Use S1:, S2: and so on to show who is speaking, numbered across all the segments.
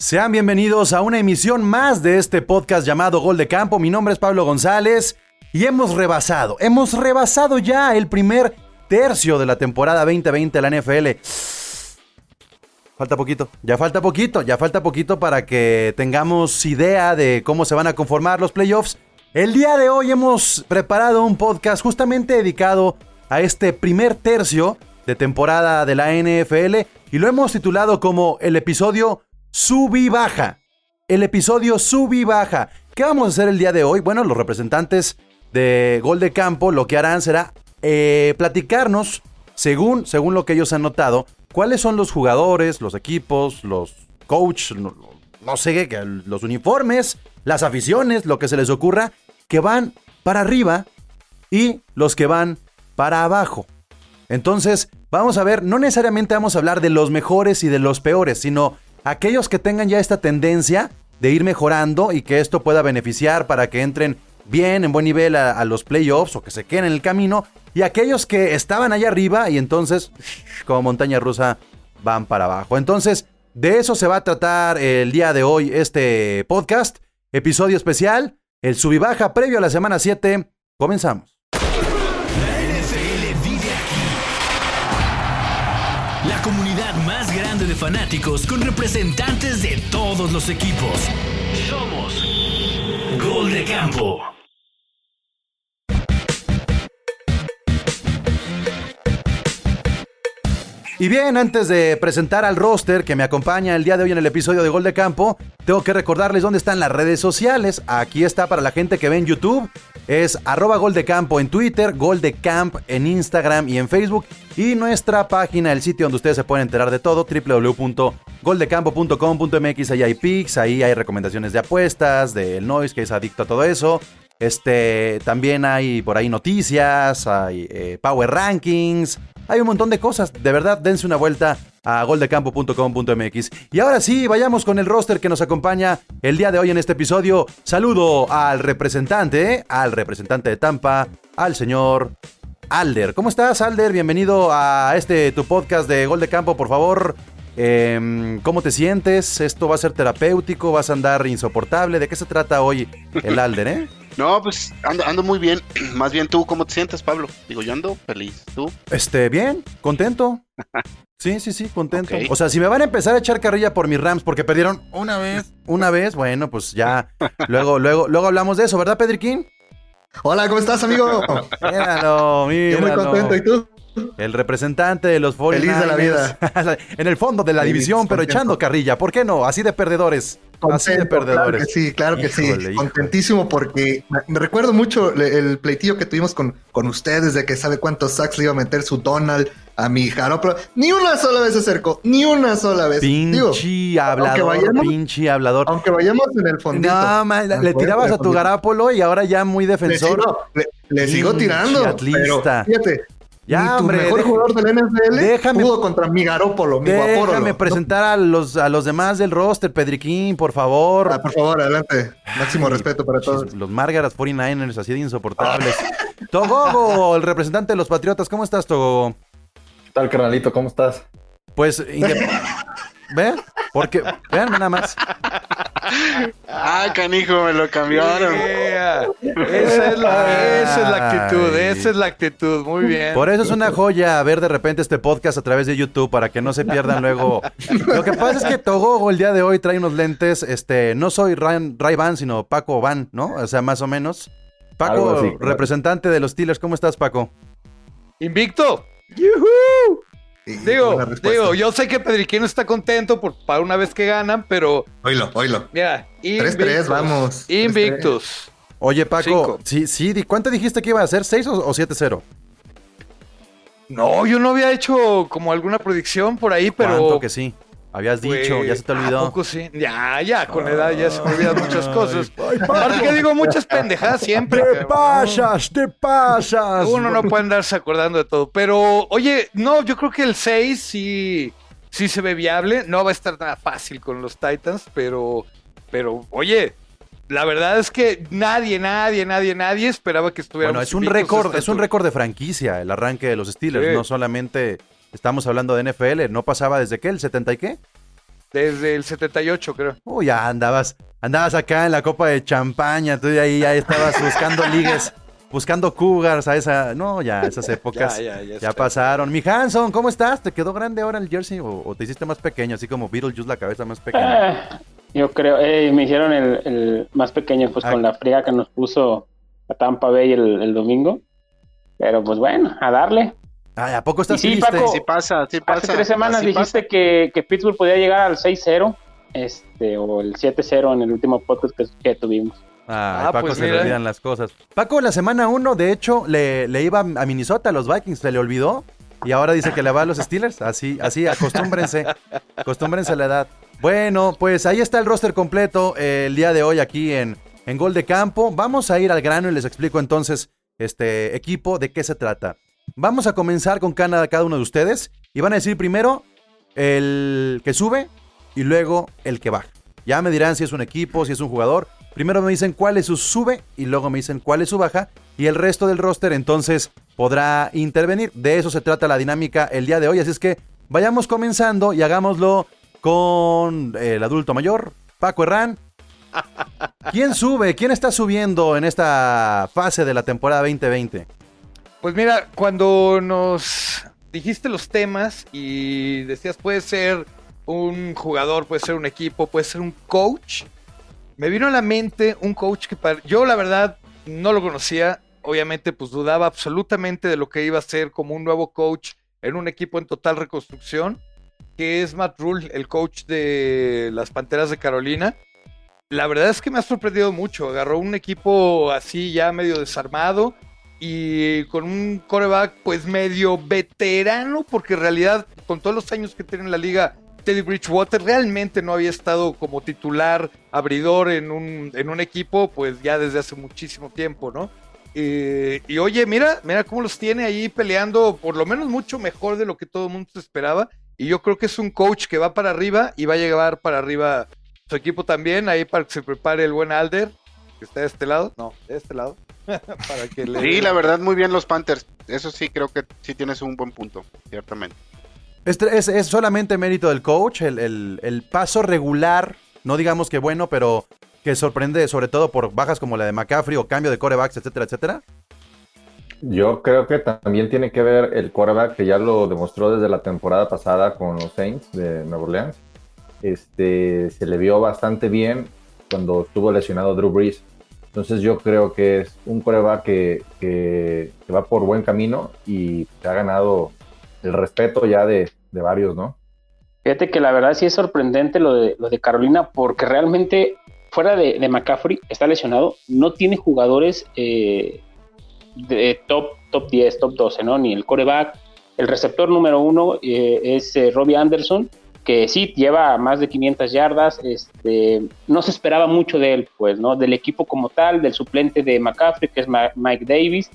S1: Sean bienvenidos a una emisión más de este podcast llamado Gol de Campo. Mi nombre es Pablo González y hemos rebasado, hemos rebasado ya el primer tercio de la temporada 2020 de la NFL. Falta poquito, ya falta poquito, ya falta poquito para que tengamos idea de cómo se van a conformar los playoffs. El día de hoy hemos preparado un podcast justamente dedicado a este primer tercio de temporada de la NFL y lo hemos titulado como el episodio sub y baja. El episodio sub y baja. ¿Qué vamos a hacer el día de hoy? Bueno, los representantes de Gol de Campo lo que harán será eh, platicarnos, según, según lo que ellos han notado, cuáles son los jugadores, los equipos, los coaches, no, no sé, qué, los uniformes, las aficiones, lo que se les ocurra, que van para arriba y los que van para abajo. Entonces, vamos a ver, no necesariamente vamos a hablar de los mejores y de los peores, sino aquellos que tengan ya esta tendencia de ir mejorando y que esto pueda beneficiar para que entren bien, en buen nivel a, los playoffs o que se queden en el camino, y aquellos que estaban allá arriba y entonces, como montaña rusa, van para abajo. Entonces, de eso se va a tratar el día de hoy este podcast, episodio especial, el sub y baja previo a la semana 7. Comenzamos.
S2: Fanáticos con representantes de todos los equipos. Somos Gol de Campo.
S1: Y bien, antes de presentar al roster que me acompaña el día de hoy en el episodio de Gol de Campo, tengo que recordarles dónde están las redes sociales. Aquí está para la gente que ve en YouTube. Es arroba Gol de Campo en Twitter, Gol de Camp en Instagram y en Facebook. Y nuestra página, el sitio donde ustedes se pueden enterar de todo, www.goldecampo.com.mx. Ahí hay pics, ahí hay recomendaciones de apuestas, del Noise, que es adicto a todo eso. Este, también hay por ahí noticias, hay eh, Power Rankings, hay un montón de cosas. De verdad, dense una vuelta a goldecampo.com.mx. Y ahora sí, vayamos con el roster que nos acompaña el día de hoy en este episodio. Saludo al representante, al representante de Tampa, al señor Alder. ¿Cómo estás, Alder? Bienvenido a este tu podcast de Gol de Campo, por favor. Em, ¿Cómo te sientes? ¿Esto va a ser terapéutico? ¿Vas a andar insoportable? ¿De qué se trata hoy el Alder, eh?
S3: No, pues ando, ando muy bien. Más bien tú, ¿cómo te sientes, Pablo? Digo, yo ando feliz. ¿Tú?
S1: Este, bien, contento. Sí, sí, sí, contento. O sea, si me van a empezar a echar carrilla por mis Rams porque perdieron una vez, una vez, bueno, pues ya. Luego, luego, luego hablamos de eso, ¿verdad, Pedriquín?
S4: Hola, ¿cómo estás, amigo?
S1: Míralo, míralo.
S4: Yo muy contento, ¿y tú?
S1: El representante de los 49
S4: Feliz de la vida.
S1: en el fondo de la
S4: Feliz,
S1: división, pero
S4: contento.
S1: echando carrilla. ¿Por qué no? Así de perdedores. Así de perdedores.
S4: Claro que sí, claro que sí.
S1: híjole.
S4: Contentísimo porque me- recuerdo mucho el pleitillo que tuvimos con, con ustedes de que sabe cuántos sacks le iba a meter su Donald a mi Jaroplo. Ni una sola vez se acercó, ni una sola vez. Digo,
S1: Pinche hablador,
S4: vayamos-
S1: pinche hablador.
S4: aunque vayamos en el fondito.
S1: No, ma, le, tirabas a tu. Garápolo y ahora ya muy
S4: Le
S1: defensor.
S4: sigo, le, le sigo tirando.
S1: atlista.
S4: Pero fíjate,
S1: Ya,
S4: tu
S1: hombre,
S4: mejor
S1: deja-
S4: jugador del NFL
S1: déjame-
S4: pudo contra mi Garópolo, mi guaporo.
S1: Déjame presentar a los, a los demás del roster, Pedriquín, por favor.
S4: Ah, por favor, adelante. Máximo
S1: Ay,
S4: respeto para todos.
S1: Los Margaret 49ers, así de insoportables. Togogo, el representante de los Patriotas, ¿cómo estás, Togogo?
S5: ¿Qué tal, carnalito? ¿Cómo estás?
S1: Pues, inde- ¿ve? Porque, vean nada más.
S3: Ah, canijo, me lo cambiaron.
S6: Yeah. Esa, es la, esa es la actitud, esa es la actitud, muy bien.
S1: Por eso es una joya ver de repente este podcast a través de YouTube para que no se pierdan luego. Lo que pasa es que Togogo el día de hoy trae unos lentes, este, no soy Ray, Ray Van, sino Paco Van, ¿no? O sea, más o menos. Paco,
S5: así,
S1: representante de los Steelers, ¿cómo estás, Paco?
S6: Invicto.
S4: Sí,
S6: Digo, digo, yo sé que Pedriquino está contento por, para una vez que ganan, pero
S4: Oílo, oílo.
S6: mira,
S4: 3-3,
S6: invictus.
S4: vamos.
S6: Invictus.
S1: Oye, Paco,
S6: Cinco.
S1: sí, sí, di- ¿cuánto dijiste que iba a ser? ¿6 o, o 7-0?
S6: No, yo no había hecho como alguna predicción por ahí, pero.
S1: ¿Cuánto que sí? Habías dicho, ya se te
S6: ¿a
S1: olvidó.
S6: poco sí? Ya, ya, con la edad ya se me olvidan muchas cosas. Aparte que digo muchas pendejadas siempre.
S1: ¡Te
S6: cabrón.
S1: pasas, te pasas!
S6: Uno no puede andarse acordando de todo. Pero, oye, no, yo creo que el 6 sí, sí se ve viable. No va a estar nada fácil con los Titans, pero, pero, oye, la verdad es que nadie, nadie, nadie, nadie esperaba que estuviera.
S1: Bueno, es un récord, es un récord de franquicia el arranque de los Steelers.
S6: Sí.
S1: No solamente estamos hablando de NFL, no pasaba desde qué, el 70 y qué?
S6: Desde el 78, creo.
S1: Uy, ya andabas, andabas acá en la copa de champaña, tú de ahí ya estabas buscando ligues, buscando cougars a esa, no, ya esas épocas
S6: Ya,
S1: ya,
S6: ya, ya está.
S1: pasaron. Mi Hanson, ¿cómo estás? ¿Te quedó grande ahora el jersey o, o te hiciste más pequeño, así como Beetlejuice la cabeza más pequeña?
S7: Ah, yo creo, eh, me hicieron el, el más pequeño, pues
S1: Ah.
S7: con la friega que nos puso a Tampa Bay el, el domingo. Pero pues bueno, a darle.
S1: Ay, ¿a poco estás
S7: sí,
S1: triste?
S7: Paco,
S3: Sí pasa, sí pasa.
S7: Hace tres semanas dijiste que, que Pittsburgh podía llegar al 6-0, este, o el 7-0 en el último podcast que, que tuvimos.
S1: Ay,
S6: Ah,
S1: Paco
S6: pues
S1: se le
S6: mira.
S1: olvidan las cosas. Paco, la semana 1, de hecho, le, le iba a Minnesota, a los Vikings, se le olvidó. Y ahora dice que le va a los Steelers. Así, así, acostúmbrense. acostúmbrense a la edad. Bueno, pues ahí está el roster completo eh, el día de hoy aquí en, en Gol de Campo. Vamos a ir al grano y les explico entonces, este equipo, de qué se trata. Vamos a comenzar con cada, uno de ustedes. Y van a decir primero el que sube y luego el que baja. Ya me dirán si es un equipo, si es un jugador. Primero me dicen cuál es su sube y luego me dicen cuál es su baja. Y el resto del roster entonces podrá intervenir. De eso se trata la dinámica el día de hoy. Así es que vayamos comenzando y hagámoslo con el adulto mayor, Paco Herrán. ¿Quién sube? ¿Quién está subiendo en esta fase de la temporada 2020?
S6: Pues mira, cuando nos dijiste los temas y decías puede ser un jugador, puede ser un equipo, puede ser un coach, me vino a la mente un coach que para- yo la verdad no lo conocía, obviamente pues dudaba absolutamente de lo que iba a ser como un nuevo coach en un equipo en total reconstrucción, que es Matt Rule, el coach de las Panteras de Carolina. La verdad es que me ha sorprendido mucho, agarró un equipo así ya medio desarmado y con un coreback pues medio veterano, porque en realidad con todos los años que tiene en la liga, Teddy Bridgewater realmente no había estado como titular, abridor en un, en un equipo pues ya desde hace muchísimo tiempo, ¿no? Eh, y oye, mira, mira cómo los tiene ahí peleando por lo menos mucho mejor de lo que todo el mundo esperaba. Y yo creo que es un coach que va para arriba y va a llevar para arriba su equipo también, ahí para que se prepare el buen Alder, que está de este lado, no, de este lado, para que le...
S3: Sí, la verdad, muy bien los Panthers. Eso sí, creo que sí tienes un buen punto, ciertamente.
S1: Este es, es solamente mérito del coach, el, el- el paso regular, no digamos que bueno, pero que sorprende sobre todo por bajas como la de McCaffrey o cambio de corebacks, etcétera, etcétera.
S5: Yo creo que también tiene que ver el quarterback que ya lo demostró desde la temporada pasada con los Saints de Nueva Orleans. Este, se le vio bastante bien cuando estuvo lesionado Drew Brees. Entonces yo creo que es un quarterback que, que- va por buen camino y ha ganado el respeto ya de, de varios, ¿no?
S7: Fíjate que la verdad sí es sorprendente lo de, lo de Carolina, porque realmente fuera de, de McCaffrey, está lesionado, no tiene jugadores eh, de top, top 10, top 12, ¿no? Ni el coreback. El receptor número uno eh, es eh, Robbie Anderson, que sí lleva más de 500 yardas. Este, no se esperaba mucho de él, pues, ¿no? Del equipo como tal, del suplente de McCaffrey, que es Ma- Mike Davis.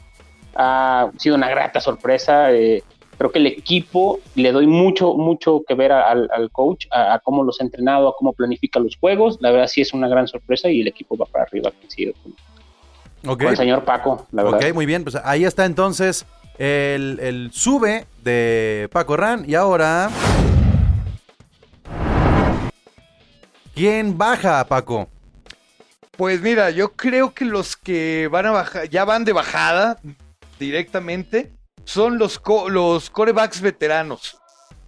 S7: Ha sido una grata sorpresa. eh, creo que el equipo le doy mucho, mucho que ver al, al coach, a, a cómo los ha entrenado, a cómo planifica los juegos. La verdad sí es una gran sorpresa y el equipo va para arriba, coincido con,
S1: Ok,
S7: con el señor Paco, la verdad.
S1: ok, muy bien, pues ahí está entonces el, el sube de Paco Ran y ahora... ¿Quién baja, Paco?
S6: Pues mira, yo creo que los que van a bajar, ya van de bajada directamente, son los, los corebacks veteranos.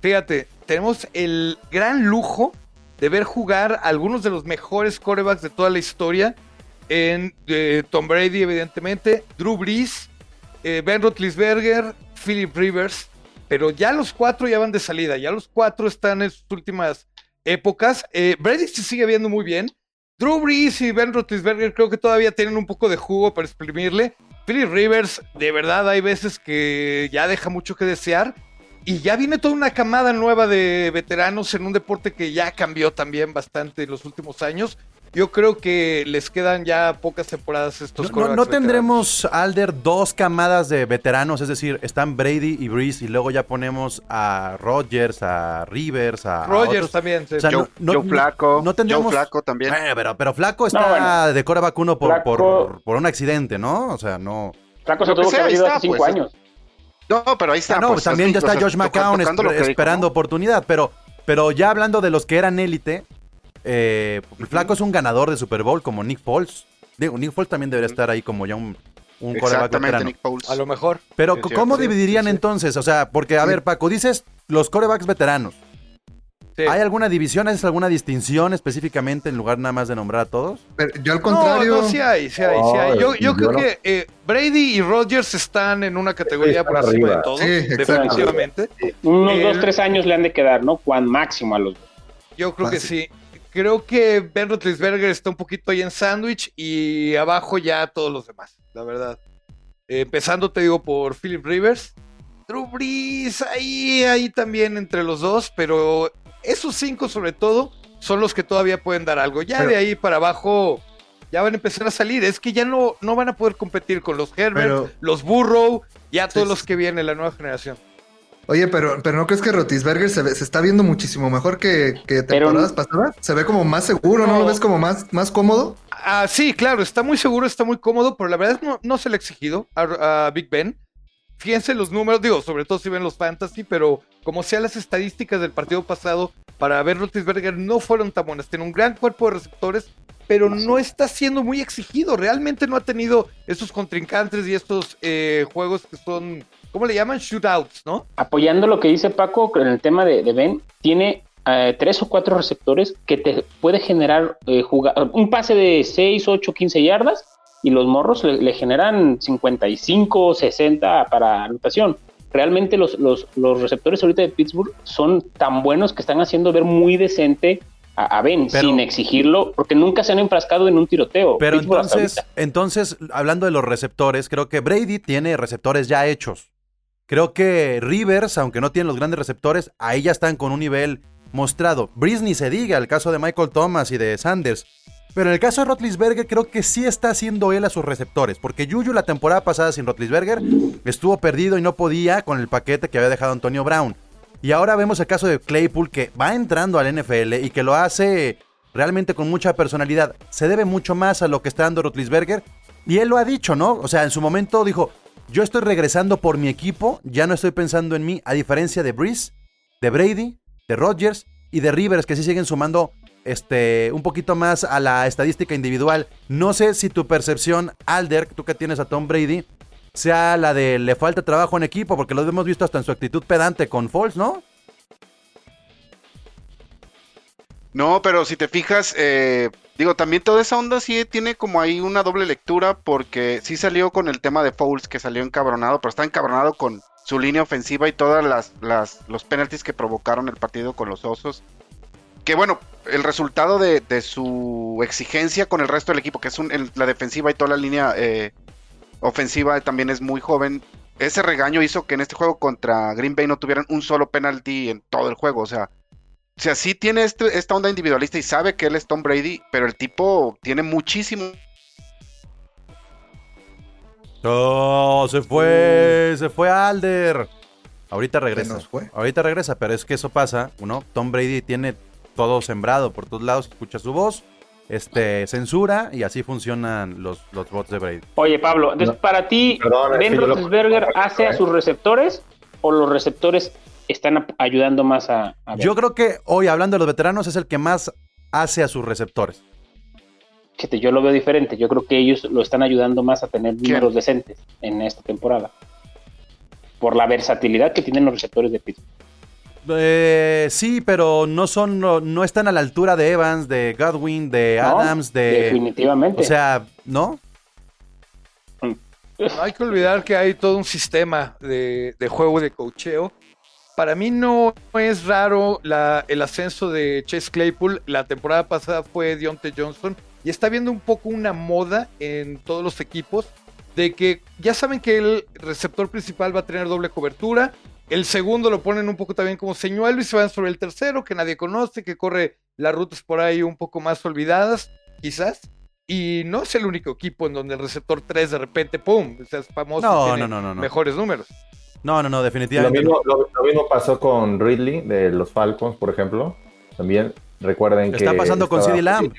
S6: Fíjate, tenemos el gran lujo de ver jugar algunos de los mejores corebacks de toda la historia. En eh, Tom Brady, evidentemente, Drew Brees, eh, Ben Roethlisberger, Philip Rivers. Pero ya los cuatro ya van de salida, ya los cuatro están en sus últimas épocas. Eh, Brady se sigue viendo muy bien. Drew Brees y Ben Roethlisberger creo que todavía tienen un poco de jugo para exprimirle. Philip Rivers, de verdad, hay veces que ya deja mucho que desear. Y ya viene toda una camada nueva de veteranos en un deporte que ya cambió también bastante en los últimos años. Yo creo que les quedan ya pocas temporadas estos
S1: No, no- tendremos, Alder, dos camadas de veteranos, es decir, están Brady y Breeze y luego ya ponemos a Rodgers, a Rivers, a... otros.
S6: también. sí.
S1: O sea,
S3: Joe,
S1: no-
S3: Joe Flaco,
S1: no tendríamos-
S3: Joe Flaco también.
S1: Eh, pero, pero Flaco está
S7: No, bueno.
S1: de coreback uno por,
S7: Flaco-
S1: por, por un accidente, ¿no? O sea, no...
S7: Flaco se tuvo que haber ido hace cinco
S3: pues.
S7: años.
S3: No, pero ahí está.
S1: Ah, no,
S3: pues,
S1: también ya
S3: es-
S1: está Josh McCown esperando
S3: ¿no?
S1: oportunidad, pero Pero ya hablando de los que eran élite, eh, el Flaco es un ganador de Super Bowl como Nick Foles. Digo, Nick Foles también debería estar ahí como ya un, un
S3: Exactamente,
S1: veterano.
S3: Nick Foles.
S6: A lo mejor.
S1: Pero
S6: Sí,
S1: ¿cómo
S6: sí,
S1: dividirían
S6: sí,
S1: entonces? O sea, porque, a ver, Paco, dices los corebacks veteranos.
S6: Sí.
S1: ¿Hay alguna división, ¿Hay alguna distinción específicamente en lugar nada más de nombrar a todos?
S4: Pero yo al contrario.
S6: No, no, sí hay, sí hay, sí hay.
S5: Ay,
S6: Yo, yo
S5: yo
S6: creo
S5: no.
S6: que eh, Brady y Rodgers están en una categoría por encima
S5: arriba.
S6: de todos, definitivamente.
S7: Unos
S6: El-
S7: dos, tres años le han de quedar, ¿no? Cuán máximo a los dos.
S6: Yo creo que sí. Creo que Ben Roethlisberger está un poquito ahí en sándwich y abajo ya todos los demás, la verdad. Eh, empezando, te digo, por Philip Rivers. Drew Brees, ahí, ahí también entre los dos, pero esos cinco sobre todo son los que todavía pueden dar algo. Ya
S4: Pero-
S6: de ahí para abajo ya van a empezar a salir. Es que ya no, no van a poder competir con los Herbert,
S4: Pero-
S6: los Burrow, ya todos
S4: Sí,
S6: los que vienen, la nueva generación.
S4: Oye, pero, pero ¿no crees que Rotisberger se, ve- se está viendo muchísimo mejor que, que
S7: Pero-
S4: temporadas pasadas? Se ve como más seguro, ¿no,
S6: No.
S4: lo ves como más, más cómodo?
S6: Ah, sí, claro, está muy seguro, está muy cómodo, pero la verdad no, no se le ha exigido a, a Big Ben. Fíjense los números, digo, sobre todo si ven los fantasy, pero como sea las estadísticas del partido pasado, para ver Roethlisberger no fueron tan buenas. Tiene un gran cuerpo de receptores, pero no está siendo muy exigido. Realmente no ha tenido esos contrincantes y estos eh, juegos que son, ¿cómo le llaman? Shootouts, ¿no?
S7: Apoyando lo que dice Paco en el tema de, de Ben, tiene eh, tres o cuatro receptores que te puede generar eh, juga- un pase de 6, 8, 15 yardas y los morros le, le generan 55, 60 para anotación. Realmente los, los, los receptores ahorita de Pittsburgh son tan buenos que están haciendo ver muy decente a, a Ben
S1: Pero-
S7: sin exigirlo, porque nunca se han enfrascado en un tiroteo.
S1: Pero
S7: Pittsburgh
S1: entonces, entonces, hablando de los receptores, creo que Brady tiene receptores ya hechos. Creo que Rivers, aunque no tiene los grandes receptores, ahí ya están con un nivel mostrado. Ni se diga, el caso de Michael Thomas y de Sanders. Pero en el caso de Rotlisberger, creo que sí está haciendo él a sus receptores. Porque Yuyu la temporada pasada sin Rotlisberger estuvo perdido y no podía con el paquete que había dejado Antonio Brown. Y ahora vemos el caso de Claypool que va entrando al NFL y que lo hace realmente con mucha personalidad. Se debe mucho más a lo que está dando Rotlisberger. Y él lo ha dicho, ¿no? O sea, en su momento dijo, yo estoy regresando por mi equipo, ya no estoy pensando en mí, a diferencia de Breeze, de Brady, de Rodgers y de Rivers, que sí siguen sumando este, un poquito más a la estadística individual. No sé si tu percepción, Alder, tú que tienes a Tom Brady, sea la de le falta trabajo en equipo, porque lo hemos visto hasta en su actitud pedante con Foles, ¿no?
S3: No, pero si te fijas, eh, digo, también toda esa onda sí tiene como ahí una doble lectura, porque sí salió con el tema de Fouls, que salió encabronado, pero está encabronado con su línea ofensiva y todas las, los penaltis que provocaron el partido con los osos. Que bueno, el resultado de, su exigencia con el resto del equipo, que es un- la defensiva y toda la línea eh, ofensiva también es muy joven. Ese regaño hizo que en este juego contra Green Bay no tuvieran un solo penalti en todo el juego. O sea, o sea, sí tiene este- esta onda individualista y sabe que él es Tom Brady, pero el tipo tiene muchísimo.
S1: Oh, se fue, se fue Alder. Ahorita
S4: Se
S1: regresa.
S4: nos fue.
S1: Ahorita regresa, pero es que eso pasa, ¿no? Tom Brady tiene todo sembrado por todos lados, escucha su voz, este, censura y así funcionan los, los bots de Brady.
S7: Oye, Pablo, entonces
S5: No.
S7: para ti,
S5: Perdón,
S7: ¿Ben
S5: yo lo-
S7: Roethlisberger hace a sus receptores o los receptores están ayudando más a?
S1: Yo creo que hoy, hablando de los veteranos, es el que más hace a sus receptores.
S7: Fíjate, yo lo veo diferente. Yo creo que ellos lo están ayudando más a tener números decentes en esta temporada. Por la versatilidad que tienen los receptores de Pittsburgh.
S1: Eh, sí, pero no son, no, no están a la altura de Evans, de Godwin, de
S7: ¿no?
S1: Adams, de.
S7: Definitivamente.
S1: O sea, ¿no?
S6: No hay que olvidar que hay todo un sistema de, de juego de cocheo. Para mí no es raro la- el ascenso de Chase Claypool. La temporada pasada fue Deontay Johnson. Y está viendo un poco una moda en todos los equipos de que ya saben que el receptor principal va a tener doble cobertura. El segundo lo ponen un poco también como señuelo y se van sobre el tercero que nadie conoce, que corre las rutas por ahí un poco más olvidadas, quizás. Y no es el único equipo en donde el receptor 3 de repente, ¡pum! O sea, es famoso.
S1: No,
S6: tiene
S1: no, no, no, no.
S6: Mejores números.
S1: No, no, no,
S5: Lo
S1: definitivamente.
S5: mismo, lo, lo mismo pasó con Ridley de los Falcons, por ejemplo. También recuerden que.
S1: Está pasando con CD Lamb.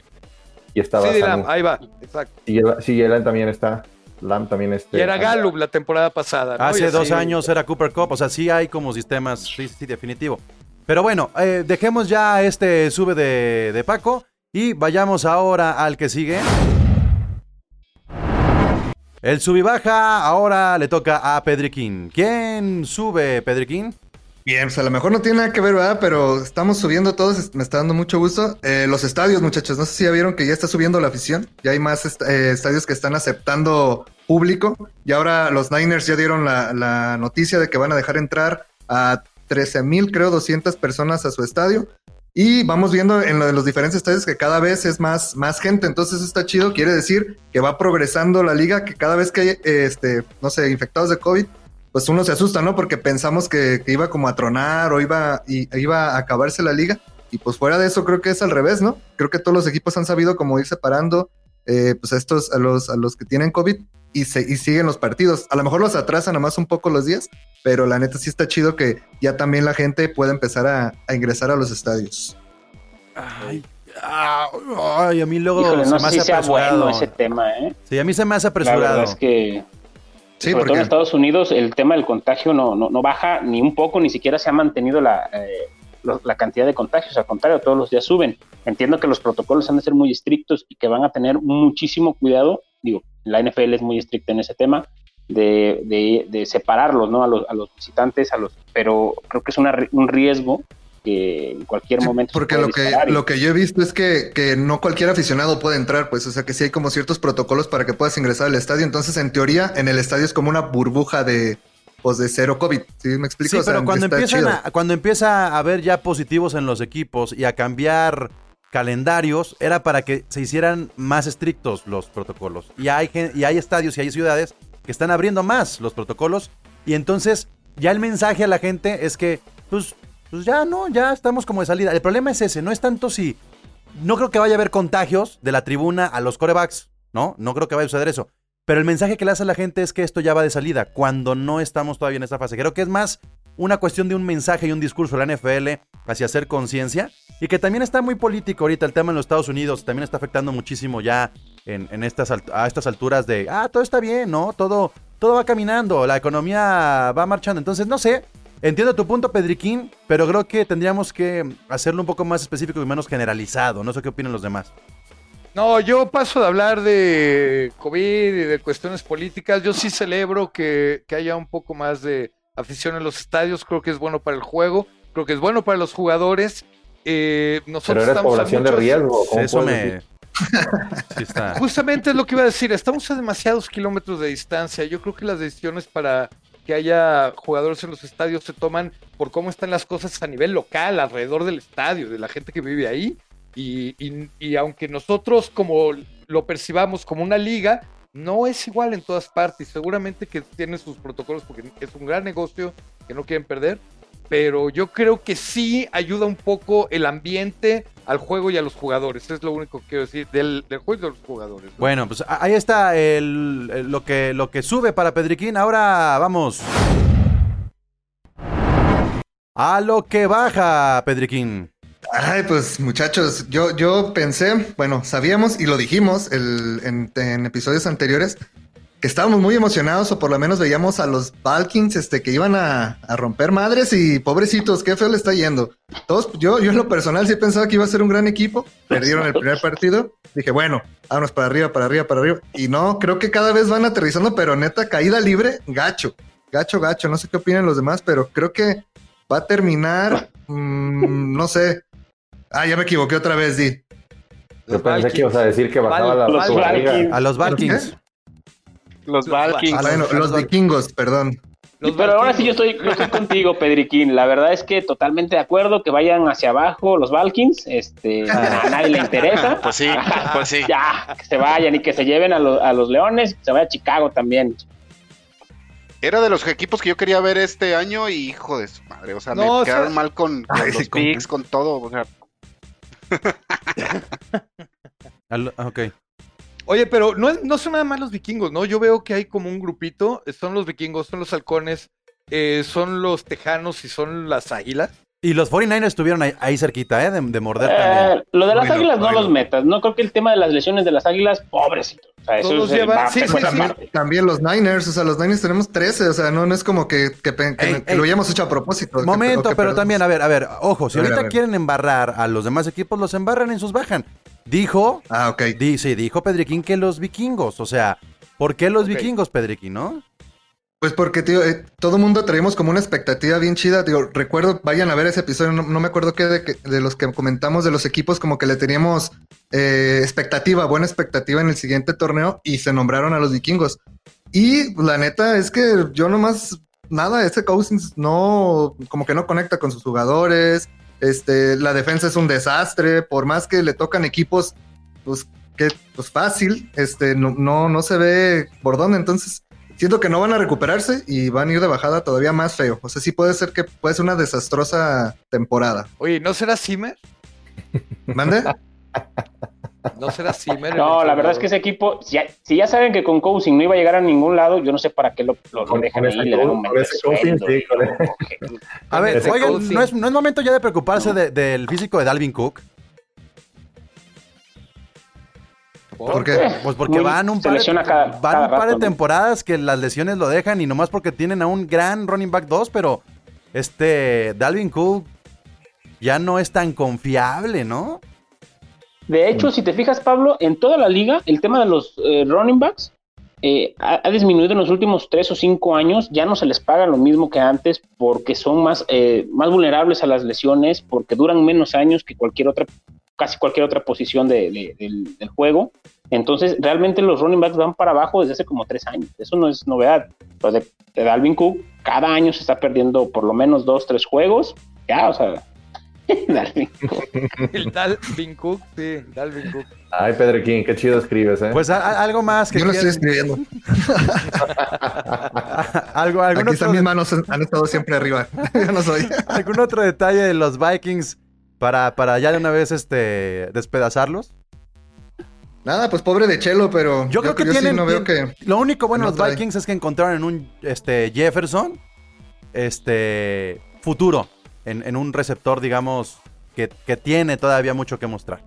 S5: Y estaba
S6: Sí,
S5: Samu.
S6: Lamb, ahí va, exacto.
S5: Sí, Lamb también está. Lamb también este,
S6: Y era
S5: anda.
S6: Gallup la temporada pasada.
S1: Hace
S6: así-
S1: dos años era Cooper Cup, o sea, sí hay como sistemas, sí, sí, definitivo. Pero bueno, eh, dejemos ya este sube de, de Paco y vayamos ahora al que sigue. El sub y baja ahora le toca a Pedriquín. ¿Quién sube, Pedriquín?
S4: Bien, pues a lo mejor no tiene nada que ver, ¿verdad? Pero estamos subiendo todos, me está dando mucho gusto. Eh, los estadios, muchachos, no sé si ya vieron que ya está subiendo la afición. Ya hay más eh, estadios que están aceptando público. Y ahora los Niners ya dieron la, la noticia de que van a dejar entrar a 13 mil, creo, 200 personas a su estadio. Y vamos viendo en lo de los diferentes estadios que cada vez es más, más gente. Entonces está chido. Quiere decir que va progresando la liga, que cada vez que hay, este, no sé, infectados de COVID, pues uno se asusta, ¿no? Porque pensamos que, iba como a tronar o iba, y, iba a acabarse la liga. Y pues fuera de eso creo que es al revés, ¿no? Creo que todos los equipos han sabido como ir separando eh, pues a estos, a los, a los que tienen COVID y, se, y siguen los partidos. A lo mejor los atrasan nada más un poco los días, pero la neta sí está chido que ya también la gente pueda empezar a, a ingresar a los estadios.
S1: Ay, ay, a mí luego
S7: Híjole,
S1: se
S7: no
S1: me
S7: sé
S1: hace
S7: si sea
S1: apresurado.
S7: bueno ese tema, ¿eh?
S1: Sí, a mí se me hace
S7: La verdad
S1: apresurado.
S7: es que,
S4: Sí,
S7: sobre todo en
S4: porque
S7: Estados Unidos, el tema del contagio no, no, no baja ni un poco, ni siquiera se ha mantenido la, eh, lo- la cantidad de contagios. Al contrario, todos los días suben. Entiendo que los protocolos han de ser muy estrictos y que van a tener muchísimo cuidado. Digo, la NFL es muy estricta en ese tema. De, de, de separarlos, ¿no? A los, a los visitantes, a los, pero creo que es una un riesgo que en cualquier
S4: Sí,
S7: momento. se
S4: porque
S7: puede
S4: lo que,
S7: y-
S4: lo que yo he visto es que, que no cualquier aficionado puede entrar, pues, o sea que sí hay como ciertos protocolos para que puedas ingresar al estadio. Entonces, en teoría, en el estadio es como una burbuja de, pues, de cero COVID. ¿Sí me explico?
S1: Sí,
S4: O sea,
S1: pero cuando empiezan a, cuando empieza a haber ya positivos en los equipos y a cambiar calendarios, era para que se hicieran más estrictos los protocolos. Y hay, y hay estadios y hay ciudades que están abriendo más los protocolos. Y entonces ya el mensaje a la gente es que, pues, pues ya no, ya estamos como de salida. El problema es ese, no es tanto si... No creo que vaya a haber contagios de la tribuna a los corebacks, ¿no? No creo que vaya a suceder eso. Pero el mensaje que le hace a la gente es que esto ya va de salida, cuando no estamos todavía en esta fase. Creo que es más una cuestión de un mensaje y un discurso de la NFL hacia hacer conciencia y que también está muy político ahorita el tema en los Estados Unidos, también está afectando muchísimo ya en, estas, a estas alturas de, ah, todo está bien, ¿no? Todo, todo va caminando, la economía va marchando. Entonces, no sé, entiendo tu punto, Pedriquín, pero creo que tendríamos que hacerlo un poco más específico y menos generalizado. No sé qué opinan los demás.
S6: No, yo paso de hablar de COVID y de cuestiones políticas. Yo sí celebro que, que haya un poco más de afición en los estadios. Creo que es bueno para el juego. Creo que es bueno para los jugadores. Eh,
S5: Pero
S6: nosotros
S5: eres
S6: estamos
S5: población de
S6: muchos-
S5: riesgo. ¿cómo
S1: Eso me... Sí está.
S6: Justamente es lo que iba a decir. Estamos a demasiados kilómetros de distancia. Yo creo que las decisiones para que haya jugadores en los estadios se toman por cómo están las cosas a nivel local, alrededor del estadio, de la gente que vive ahí. Y, y- y aunque nosotros como lo percibamos como una liga, no es igual en todas partes. Seguramente que tiene sus protocolos porque es un gran negocio que no quieren perder. Pero yo creo que sí ayuda un poco el ambiente al juego y a los jugadores. Es lo único que quiero decir del, juego y de los jugadores. ¿no?
S1: Bueno, pues ahí está lo, que, lo que sube para Pedriquín. Ahora vamos. A lo que baja, Pedriquín.
S4: Ay, pues muchachos, yo, yo pensé, bueno, sabíamos y lo dijimos en, episodios anteriores, que estábamos muy emocionados o por lo menos veíamos a los Valkins este, que iban a, romper madres y pobrecitos, qué feo le está yendo. Todos, yo, yo en lo personal sí pensaba que iba a ser un gran equipo, perdieron el primer partido, dije, bueno, vámonos para arriba, para arriba, para arriba. Y no, creo que cada vez van aterrizando, pero neta, caída libre, gacho, gacho, gacho, no sé qué opinan los demás, pero creo que va a terminar, mm, no sé. Ah, ya me equivoqué otra vez, Di.
S5: Yo pensé que ibas a decir que bajaba la.
S1: A los Valkins.
S7: Los Vikings.
S4: Ah, bueno, los
S1: los-
S4: vikingos, perdón.
S6: Los
S7: Pero ahora sí yo estoy, yo estoy contigo, Pedriquín. La verdad es que totalmente de acuerdo que vayan hacia abajo los Valkins. Este, a nadie le interesa.
S3: Pues sí, pues sí.
S7: Ya, que se vayan y que se lleven a, lo- a los Leones, que se vaya a Chicago también.
S3: Era de los equipos que yo quería ver este año y hijo de su madre. O sea,
S6: No,
S3: me
S6: o
S3: quedaron
S6: sea-
S3: mal con, con
S4: Ay,
S3: los
S4: sí, con-
S3: picks, con todo. O sea,
S1: Al- ok.
S6: Oye, pero no, no son nada más los vikingos, ¿no? Yo veo que hay como un grupito. Son los vikingos, son los halcones, eh, son los tejanos y son las águilas.
S1: Y los 49ers estuvieron ahí, ahí cerquita, ¿eh? De, de morder
S7: Eh,
S1: también.
S7: lo de las
S4: Bueno,
S7: águilas no los metas. No creo que el tema de las lesiones de las águilas, pobrecito. O sea, eso
S6: Todos
S7: es,
S6: llevan-
S7: va a
S6: sí, sí,
S7: parte.
S4: También los Niners, o sea, los Niners tenemos 13, o sea, no, no es como que, que, pe- que-
S1: Ey,
S4: que
S1: ey.
S4: lo hayamos hecho a propósito.
S1: Momento, pero también, a ver, a ver, ojo, si
S4: ver,
S1: ahorita quieren embarrar a los demás equipos, los embarran en sus bajan. Dijo,
S4: Ah, ok.
S1: di- sí, dijo Pedriquín que los vikingos, o sea, ¿por qué los vikingos, Pedriquín, no?
S4: Pues porque, tío, eh, todo mundo traíamos como una expectativa bien chida. Digo, recuerdo, vayan a ver ese episodio, no, no me acuerdo qué de, de los que comentamos de los equipos, como que le teníamos eh, expectativa, buena expectativa en el siguiente torneo y se nombraron a los vikingos. Y la neta es que yo nomás, nada, ese Cousins no, como que no conecta con sus jugadores. Este, la defensa es un desastre, por más que le tocan equipos, pues que pues fácil, este, no, no, no se ve por dónde. Entonces, siento que no van a recuperarse y van a ir de bajada todavía más feo. O sea, sí puede ser que puede ser una desastrosa temporada.
S6: Oye, ¿no será Zimmer?
S4: ¿Mande?
S6: ¿No será Zimmer?
S7: No, la verdad es que ese equipo, si ya, si ya saben que con Cousin no iba a llegar a ningún lado, yo no sé para qué lo, lo, lo dejan ahí, le dan un sueldo
S5: sí, con.
S1: A ver, oigan. ¿no es, no es momento ya de preocuparse de- del físico de Dalvin Cook?
S4: ¿Por qué?
S1: Pues porque
S7: Muy-
S1: van un par, de,
S7: lesiona cada-
S1: van
S7: cada
S1: un par de
S7: rato, ¿no?
S1: temporadas que las lesiones lo dejan y nomás porque tienen a un gran running back 2, pero este Dalvin Cook ya no es tan confiable, ¿no?
S7: De hecho, si te fijas, Pablo, en toda la liga, el tema de los eh, running backs eh, ha, ha disminuido en los últimos tres o cinco años. Ya no se les paga lo mismo que antes porque son más, eh, más vulnerables a las lesiones, porque duran menos años que cualquier otra, casi cualquier otra posición de- de- del, del juego. Entonces, realmente los running backs van para abajo desde hace como tres años. Eso no es novedad. Lo de, de Dalvin Cook, cada año se está perdiendo por lo menos dos, tres juegos. Ya, o sea, Dalvin Cook.
S6: El Dalvin Cook, sí, Dalvin Cook.
S5: Ay, Pedriquín, qué chido escribes, ¿eh?
S1: Pues a- a- algo más que
S4: Yo lo estoy
S1: quieran-
S4: escribiendo.
S1: algo, algún,
S4: Aquí
S1: otro,
S4: están mis manos, han estado siempre arriba. Yo no soy.
S1: algún otro detalle de los Vikings para, para ya de una vez este despedazarlos.
S4: Nada, pues pobre de Chelo, pero
S1: Yo creo que
S4: sí
S1: tienen-
S4: no veo
S1: tienen-
S4: que.
S1: Lo único bueno de
S4: No
S1: los
S4: trae.
S1: Vikings es que encontraron en un este, Jefferson este, futuro, en, en un receptor, digamos, que, que tiene todavía mucho que mostrar.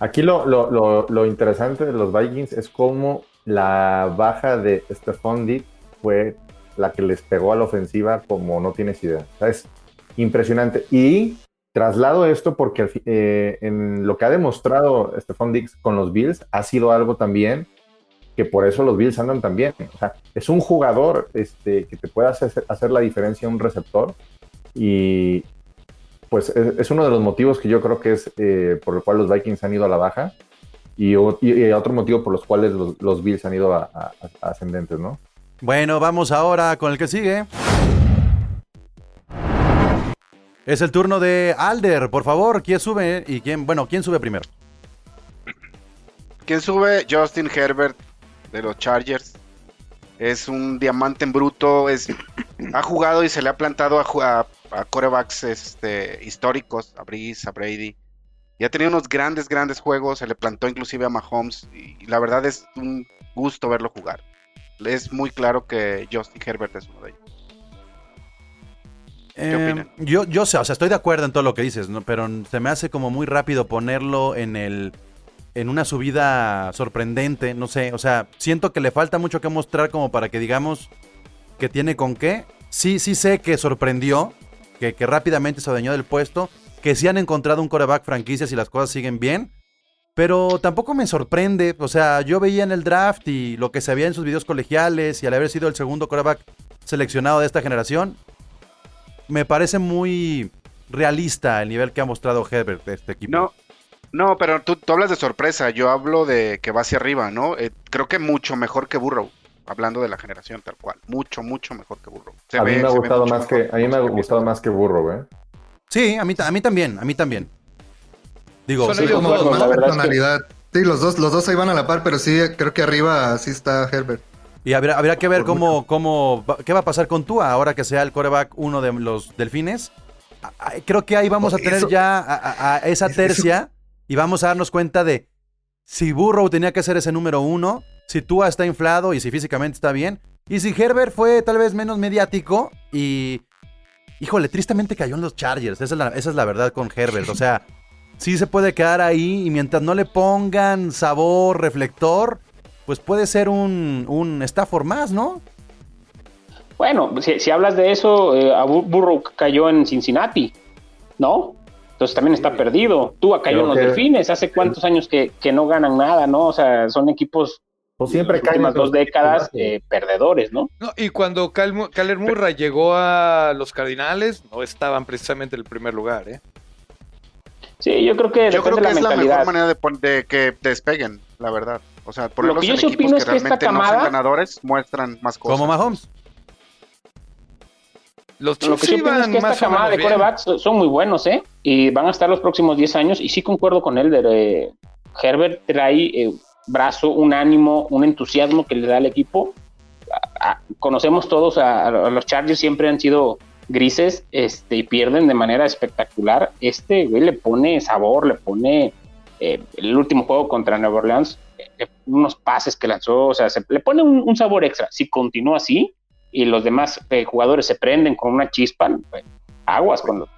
S5: Aquí lo, lo, lo, lo interesante de los Vikings es cómo la baja de Stephon Diggs fue la que les pegó a la ofensiva como no tienes idea. O sea, es impresionante. Y traslado esto porque eh, en lo que ha demostrado Stephon Diggs con los Bills ha sido algo también que por eso los Bills andan tan bien. O sea, es un jugador este, que te puede hacer, hacer la diferencia un receptor y pues es, es uno de los motivos que yo creo que es eh, por el cual los Vikings han ido a la baja y, y- y otro motivo por los cuales los, los Bills han ido a, a- a ascendentes, ¿no?
S1: Bueno, vamos ahora con el que sigue. Es el turno de Alder, por favor, ¿quién sube? Y quién, bueno, ¿quién sube primero?
S3: ¿Quién sube? Justin Herbert de los Chargers. Es un diamante en bruto. Es, ha jugado y se le ha plantado a, a corebacks este, históricos, a Breeze, a Brady. Y ha tenido unos grandes, grandes juegos. Se le plantó inclusive a Mahomes. Y, la verdad es un gusto verlo jugar. Es muy claro que Justin Herbert es uno de ellos.
S1: Eh,
S3: opinan?
S1: yo, yo sé, o sea, estoy de acuerdo en todo lo que dices, ¿no? Pero se me hace como muy rápido ponerlo en el. en una subida sorprendente, no sé. O sea, siento que le falta mucho que mostrar como para que digamos que tiene con qué. Sí, sí sé que sorprendió, que, que rápidamente se adueñó del puesto, que sí han encontrado un coreback franquicia si las cosas siguen bien. Pero tampoco me sorprende. O sea, yo veía en el draft y lo que se veía en sus videos colegiales y al haber sido el segundo coreback seleccionado de esta generación, me parece muy realista el nivel que ha mostrado Herbert de este equipo.
S3: No, no, pero tú, tú hablas de sorpresa. Yo hablo de que va hacia arriba, ¿no? Eh, creo que mucho mejor que Burrow. Hablando de la generación tal cual. Mucho, mucho mejor que Burrow. Se
S5: a mí me ha gustado más que a mí me ha
S3: que
S5: gustado más que Burrow, ¿eh?
S1: Sí, a mí, a mí también, a mí también. Digo,
S6: Son
S1: sí,
S6: ellos
S4: como
S6: dos,
S4: con
S6: ¿no?
S4: más
S7: La verdad es que-
S4: personalidad. Sí, los dos, los dos ahí van a la par, pero sí, creo que arriba sí está Herbert.
S1: Y habrá, habrá que ver cómo, cómo, qué va a pasar con Tua ahora que sea el coreback uno de los delfines. Creo que ahí vamos a tener
S4: Eso-
S1: ya a, a- a esa
S4: eso-
S1: tercia y vamos a darnos cuenta de si Burrow tenía que ser ese número uno, si Tua está inflado y si físicamente está bien, y si Herbert fue tal vez menos mediático y, híjole, tristemente cayó en los Chargers. Esa es la, esa es la verdad con Herbert. O sea, sí se puede quedar ahí y mientras no le pongan sabor, reflector, pues puede ser un, un Stafford más, ¿no?
S7: Bueno, si, si hablas de eso, eh, Burrow cayó en Cincinnati, ¿no? Entonces también está perdido. Tú cayó en los
S5: que-
S7: Delfines. ¿Hace cuántos años que, que no ganan nada, no? O sea, son equipos
S5: Pues siempre
S7: las
S5: caen
S7: últimas dos décadas eh, perdedores, ¿no?
S6: No, y cuando Cal- Kyler Murray llegó a los Cardinales, no estaban precisamente en el primer lugar, ¿eh?
S7: Sí, yo creo que
S3: Yo creo que
S7: de
S3: es
S7: la
S3: mejor manera de, de que despeguen, la verdad. O sea,
S7: Lo
S3: ponerlos
S7: que yo sí
S3: equipos
S7: opino
S3: que
S7: es que esta
S3: realmente no
S7: camada-
S3: sean ganadores, muestran más cosas.
S1: Como Mahomes.
S6: Los
S7: Lo que sí opino es que esta camada de corebacks son muy buenos, ¿eh? Y van a estar los próximos 10 años. Y sí concuerdo con él. De, eh, Herbert trae eh, brazo, un ánimo, un entusiasmo que le da al equipo. A- a- conocemos todos a, a los Chargers, siempre han sido grises este, y pierden de manera espectacular. Este güey le pone sabor, le pone eh, el último juego contra Nueva Orleans, eh, unos pases que lanzó, o sea, se, le pone un, un sabor extra. Si continúa así y los demás eh, jugadores se prenden con una chispa, pues, aguas con los,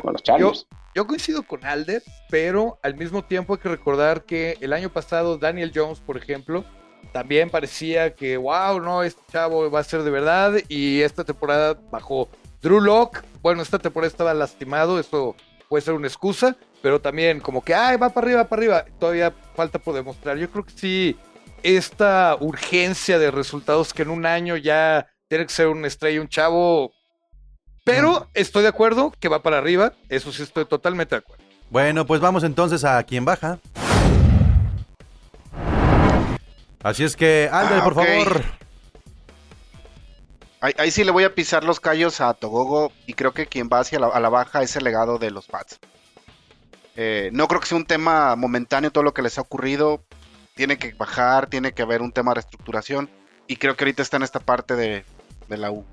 S7: con los
S6: Yo, yo coincido con Alder, pero al mismo tiempo hay que recordar que el año pasado Daniel Jones, por ejemplo, también parecía que, wow, no, este chavo va a ser de verdad y esta temporada bajó. Drew Locke, bueno, esta temporada estaba lastimado, eso puede ser una excusa, pero también como que, ay, va para arriba, para arriba, todavía falta por demostrar. Yo creo que sí, esta urgencia de resultados que en un año ya tiene que ser una estrella, un chavo, pero estoy de acuerdo que va para arriba, eso sí estoy totalmente de acuerdo.
S1: Bueno, pues vamos entonces a quien baja. Así es que, Alder,
S3: Ah,
S1: por favor.
S3: Ahí, sí le voy a pisar los callos a Togogo y creo que quien va hacia la, baja es el legado de los Pats. Eh, no creo que sea un tema momentáneo todo lo que les ha ocurrido. Tiene que bajar, tiene que haber un tema de reestructuración y creo que ahorita está en esta parte de, de la U.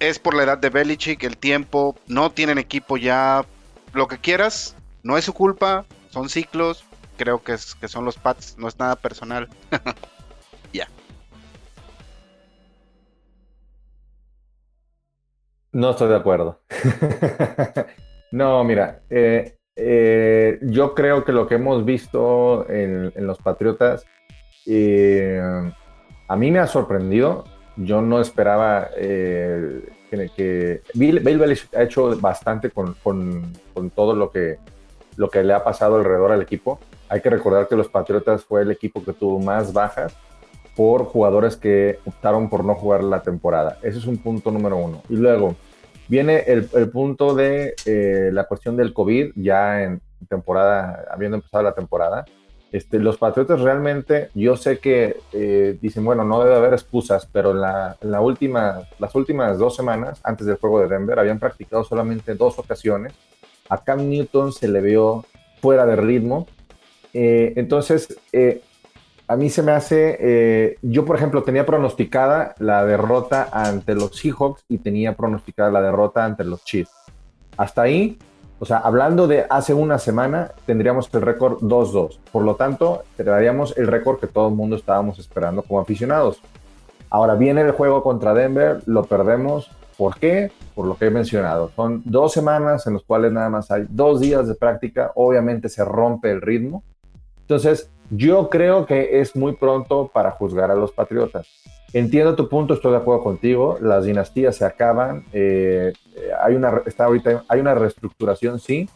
S3: Es por la edad de Belichick, el tiempo, no tienen equipo ya, lo que quieras, no es su culpa, son ciclos, creo que, es, que son los Pats, no es nada personal.
S5: No estoy de acuerdo. no, mira, eh, eh, yo creo que lo que hemos visto en, los Patriotas, eh, a mí me ha sorprendido. Yo no esperaba eh, que, que Bill, Bill Belichick ha hecho bastante con, con- con todo lo que, lo que le ha pasado alrededor al equipo. Hay que recordar que los Patriotas fue el equipo que tuvo más bajas por jugadores que optaron por no jugar la temporada. Ese es un punto número uno. Y luego viene el, el punto de eh, la cuestión del COVID, ya en temporada, habiendo empezado la temporada. Este, los Patriotas realmente, yo sé que eh, dicen, bueno, no debe haber excusas, pero la, la última, las últimas dos semanas, antes del juego de Denver, habían practicado solamente dos ocasiones. A Cam Newton se le vio fuera de ritmo. Eh, entonces, eh, a mí se me hace, eh, yo por ejemplo tenía pronosticada la derrota ante los Seahawks y tenía pronosticada la derrota ante los Chiefs. Hasta ahí, o sea, hablando de hace una semana, tendríamos el récord 2-2. Por lo tanto, daríamos el récord que todo el mundo estábamos esperando como aficionados. Ahora viene el juego contra Denver, lo perdemos. ¿Por qué? Por lo que he mencionado. Son dos semanas en las cuales nada más hay dos días de práctica. Obviamente se rompe el ritmo. Entonces, yo creo que es muy pronto para juzgar a los Patriotas. Entiendo tu punto, estoy de acuerdo contigo. Las dinastías se acaban. eh, hay, una, está ahorita, hay una reestructuración, sí,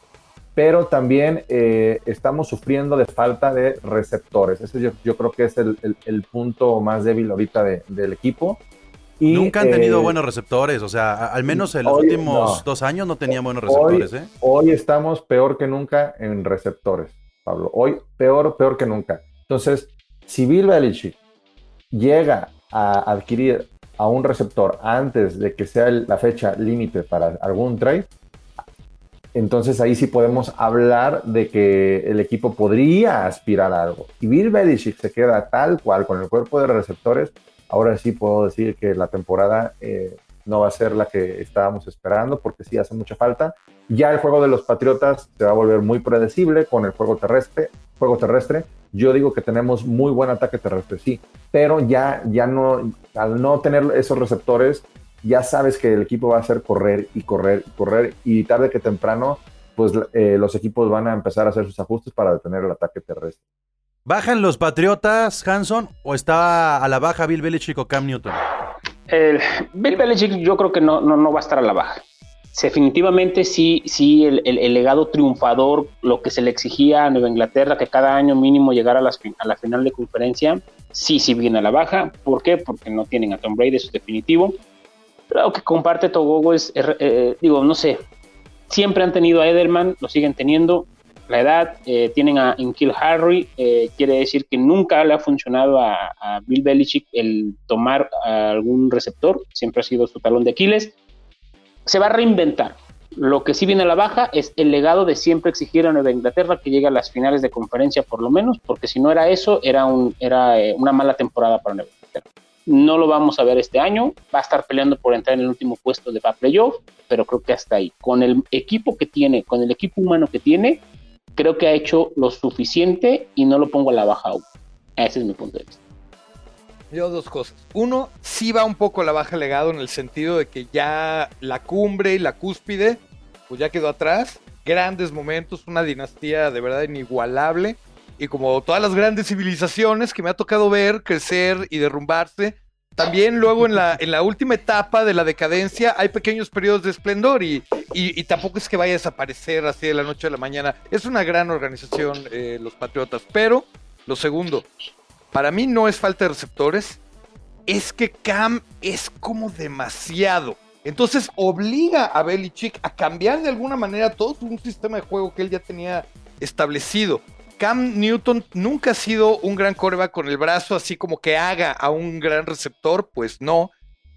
S5: pero también eh, estamos sufriendo de falta de receptores. Ese yo, yo creo que es el, el- el punto más débil ahorita de- del equipo. Y,
S1: Nunca han tenido
S5: eh,
S1: buenos receptores. O sea, al menos en los
S5: hoy
S1: últimos
S5: no.
S1: dos años no tenían buenos
S5: Hoy,
S1: receptores, ¿eh?
S5: hoy estamos peor que nunca en receptores, Pablo. Hoy peor, peor que nunca. Entonces, si Bill Belichick llega a adquirir a un receptor antes de que sea la fecha límite para algún trade, entonces ahí sí podemos hablar de que el equipo podría aspirar a algo. Si Bill Belichick se queda tal cual con el cuerpo de receptores, ahora sí puedo decir que la temporada eh, no va a ser la que estábamos esperando, porque sí hace mucha falta. Ya el juego de los Patriotas se va a volver muy predecible con el juego terrestre. Juego terrestre. Yo digo que tenemos muy buen ataque terrestre, sí, pero ya, ya no, al no tener esos receptores, ya sabes que el equipo va a hacer correr y correr y correr y tarde que temprano, pues eh, los equipos van a empezar a hacer sus ajustes para detener el ataque terrestre.
S1: ¿Bajan los Patriotas, Hanson, o está a la baja Bill Belichick o Cam Newton?
S7: Bill Belichick yo creo que no, no, no va a estar a la baja. Definitivamente sí, sí, el, el- legado triunfador, lo que se le exigía a Nueva Inglaterra, que cada año mínimo llegara a, las a la final de conferencia, sí, sí viene a la baja. ¿Por qué? Porque no tienen a Tom Brady, eso es definitivo. Lo que comparte Togogo es, eh, digo, no sé, siempre han tenido a Edelman, lo siguen teniendo. La edad, eh, tienen a Inkil Harry, eh, quiere decir que nunca le ha funcionado a, a Bill Belichick el tomar algún receptor, siempre ha sido su talón de Aquiles. Se va a reinventar. Lo que sí viene a la baja es el legado de siempre exigir a Nueva Inglaterra que llegue a las finales de conferencia por lo menos, porque si no era eso, era, un, era eh, una mala temporada para Nueva Inglaterra. No lo vamos a ver este año, va a estar peleando por entrar en el último puesto de playoff, pero creo que hasta ahí. Con el equipo que tiene, con el equipo humano que tiene, creo que ha hecho lo suficiente y no lo pongo a la baja aún. Ese es mi punto de vista.
S6: Yo dos cosas. Uno, sí va un poco a la baja legado en el sentido de que ya la cumbre y la cúspide, pues ya quedó atrás. Grandes momentos, una dinastía de verdad inigualable. Y como todas las grandes civilizaciones que me ha tocado ver crecer y derrumbarse, también luego en la, en la última etapa de la decadencia hay pequeños periodos de esplendor y, y- tampoco es que vaya a desaparecer así de la noche a la mañana. Es una gran organización, eh, los Patriotas. Pero, lo segundo, para mí no es falta de receptores, es que Cam es como demasiado. Entonces obliga a Belichick a cambiar de alguna manera todo un sistema de juego que él ya tenía establecido. Cam Newton nunca ha sido un gran coreback con el brazo así como que haga a un gran receptor, pues no.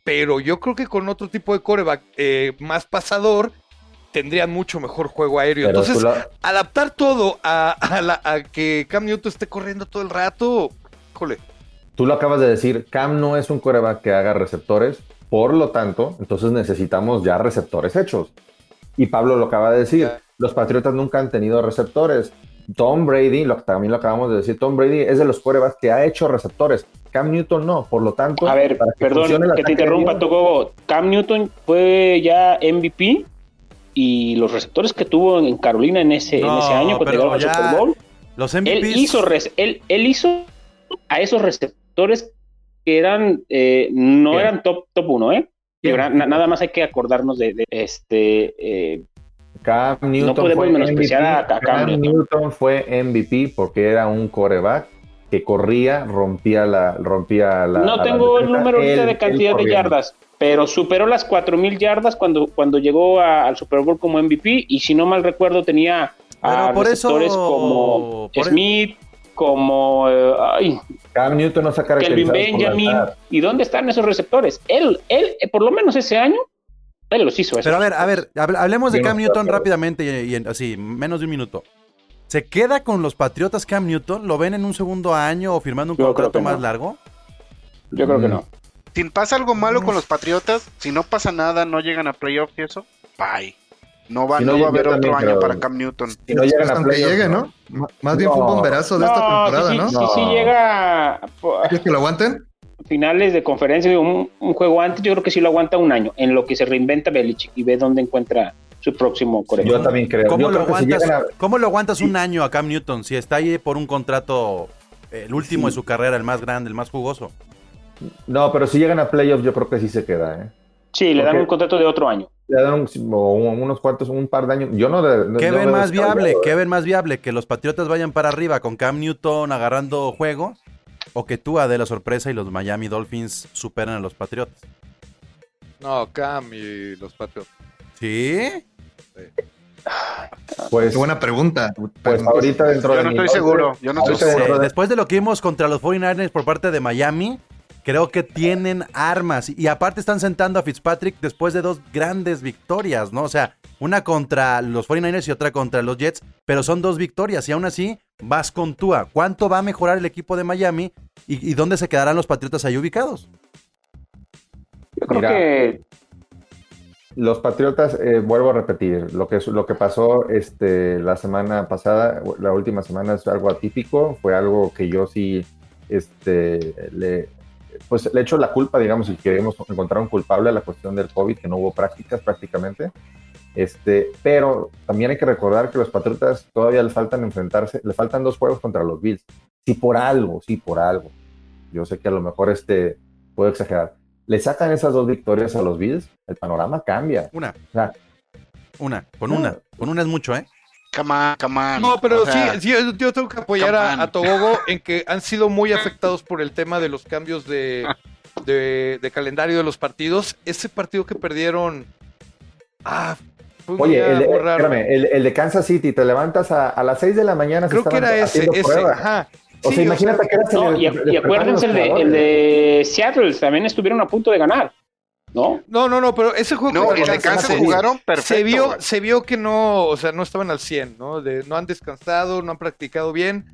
S6: Pero yo creo que con otro tipo de coreback eh, más pasador tendrían mucho mejor juego aéreo.
S5: Pero
S6: Entonces,
S5: la-
S6: adaptar todo a, a la- a que Cam Newton esté corriendo todo el rato, híjole.
S5: Tú lo acabas de decir, Cam no es un coreback que haga receptores, por lo tanto, entonces necesitamos ya receptores hechos. Y Pablo lo acaba de decir, los Patriotas nunca han tenido receptores. Tom Brady, lo, también lo acabamos de decir, Tom Brady es de los corebacks que ha hecho receptores. Cam Newton no, por lo tanto...
S7: A ver,
S5: para
S7: perdón que te interrumpa, Togogo. Cam Newton fue ya MVP y los receptores que tuvo en Carolina en ese, en
S1: No,
S7: ese año cuando llegaron al Super Bowl,
S1: Los
S7: él
S1: MVPs.
S7: hizo, res- él, él hizo a esos receptores que eran eh, no eran top top 1, ¿eh? Nada más hay que acordarnos de, de este eh,
S5: Cam Newton
S7: podemos
S5: fue
S7: menospreciar a- a Cam
S5: Cam
S7: Newton.
S5: Newton fue MVP porque era un coreback que corría, rompía la... Rompía la
S7: no
S5: la
S7: tengo el número
S5: Él-
S7: de cantidad de yardas, pero superó las 4000 yardas cuando, cuando llegó a- al Super Bowl como MVP y si no mal recuerdo tenía a
S1: Pero por eso-
S7: receptores como
S1: por e-
S7: Smith, como eh, ay,
S5: Cam Newton no se ha
S7: Kelvin Benjamin. ¿Y dónde están esos receptores? Él, él, eh, por lo menos ese año, él los hizo.
S1: Pero a ver, a ver, hable- hablemos de Cam Newton rápidamente y, así, menos de un minuto. ¿Se queda con los Patriotas Cam Newton? ¿Lo ven en un segundo año o firmando un
S7: Yo
S1: contrato más
S7: no.
S1: largo?
S7: Yo creo que
S5: Mm.
S7: no.
S3: Si pasa algo malo con los Patriotas, si no pasa nada, no llegan a playoffs y eso, bye. No va,
S5: Si
S3: no,
S5: no,
S3: va a haber otro año
S5: creo.
S3: para Cam Newton.
S5: Si no llegan a playoffs,
S4: llegue, ¿no? Más bien fue un bomberazo de esta temporada,
S7: sí,
S4: ¿no?
S7: sí,
S5: No.
S7: sí llega
S4: ¿Quieres que lo aguanten?
S7: Finales de conferencia, un, un juego antes, yo creo que sí lo aguanta un año, en lo que se reinventa Belichick y ve dónde encuentra su próximo
S5: Yo
S7: coreback.
S5: también creo.
S1: ¿Cómo
S5: Yo
S1: lo,
S5: creo que si
S1: aguantas,
S5: a-
S1: ¿Cómo lo aguantas un año a Cam Newton si está ahí por un contrato, el último de su carrera, el más grande, el más jugoso?
S5: No, pero si llegan a playoffs, yo creo que sí se queda, ¿eh?
S7: Sí, le dan un contrato de otro año.
S5: Le dan un- unos cuantos, un par de años. Yo no.
S1: ¿Qué
S5: no
S1: ven más viable?
S5: ¿eh?
S1: ¿Qué ven más viable? ¿Que los Patriotas vayan para arriba con Cam Newton agarrando juegos? ¿O que tú de la sorpresa y los Miami Dolphins superan a los Patriotas?
S6: No, Cam y los Patriotas.
S1: ¿Sí?
S5: Pues,
S4: Qué buena pregunta.
S5: pues ahorita dentro
S3: Yo
S5: de
S3: no
S5: mi
S3: estoy seguro, yo no estoy
S1: Sí,
S3: seguro.
S1: después de lo que vimos contra los 49ers por parte de Miami, creo que tienen armas. Y aparte están sentando a Fitzpatrick después de dos grandes victorias, ¿no? O sea, una contra los 49ers y otra contra los Jets, pero son dos victorias y aún así vas con Tua. ¿Cuánto va a mejorar el equipo de Miami y, y dónde se quedarán los Patriotas ahí ubicados?
S7: Yo creo
S5: Mira.
S7: que
S5: Los Patriotas, eh, vuelvo a repetir, lo que, lo que pasó este, la semana pasada, la última semana es algo atípico, fue algo que yo sí este, le, pues le echo la culpa, digamos, si queremos encontrar un culpable a la cuestión del COVID, que no hubo prácticas prácticamente. Este, pero también hay que recordar que los Patriotas todavía le faltan enfrentarse, le faltan dos juegos contra los Bills. Si por algo, sí por algo. Yo sé que a lo mejor este puedo exagerar. Le sacan esas dos victorias a los Bills, el panorama cambia.
S1: Una,
S5: O sea,
S1: una, con una. Con una es mucho, ¿eh?
S3: Come on, come on.
S6: No, pero
S3: O sea,
S6: sí, sí, yo- tengo que apoyar a, a Togogo en que han sido muy afectados por el tema de los cambios de, de, de calendario de los partidos. Ese partido que perdieron. Ah, fue un
S5: Oye, el de, espérame, el, el de Kansas City, te levantas a, a las 6 de la mañana.
S6: Creo que era ese, ese. Ajá.
S5: O
S6: Sí,
S5: sea, imagínate que era
S7: No, y, y acuérdense el de, el de Seattle, también estuvieron a punto de ganar, ¿no?
S6: No, no, no, pero ese juego
S3: No, el de Kansas
S6: se-
S3: jugaron perfecto.
S6: se vio,
S3: güey.
S6: se vio que no, o sea, no estaban al 100, ¿no? De, no han descansado, no han practicado bien.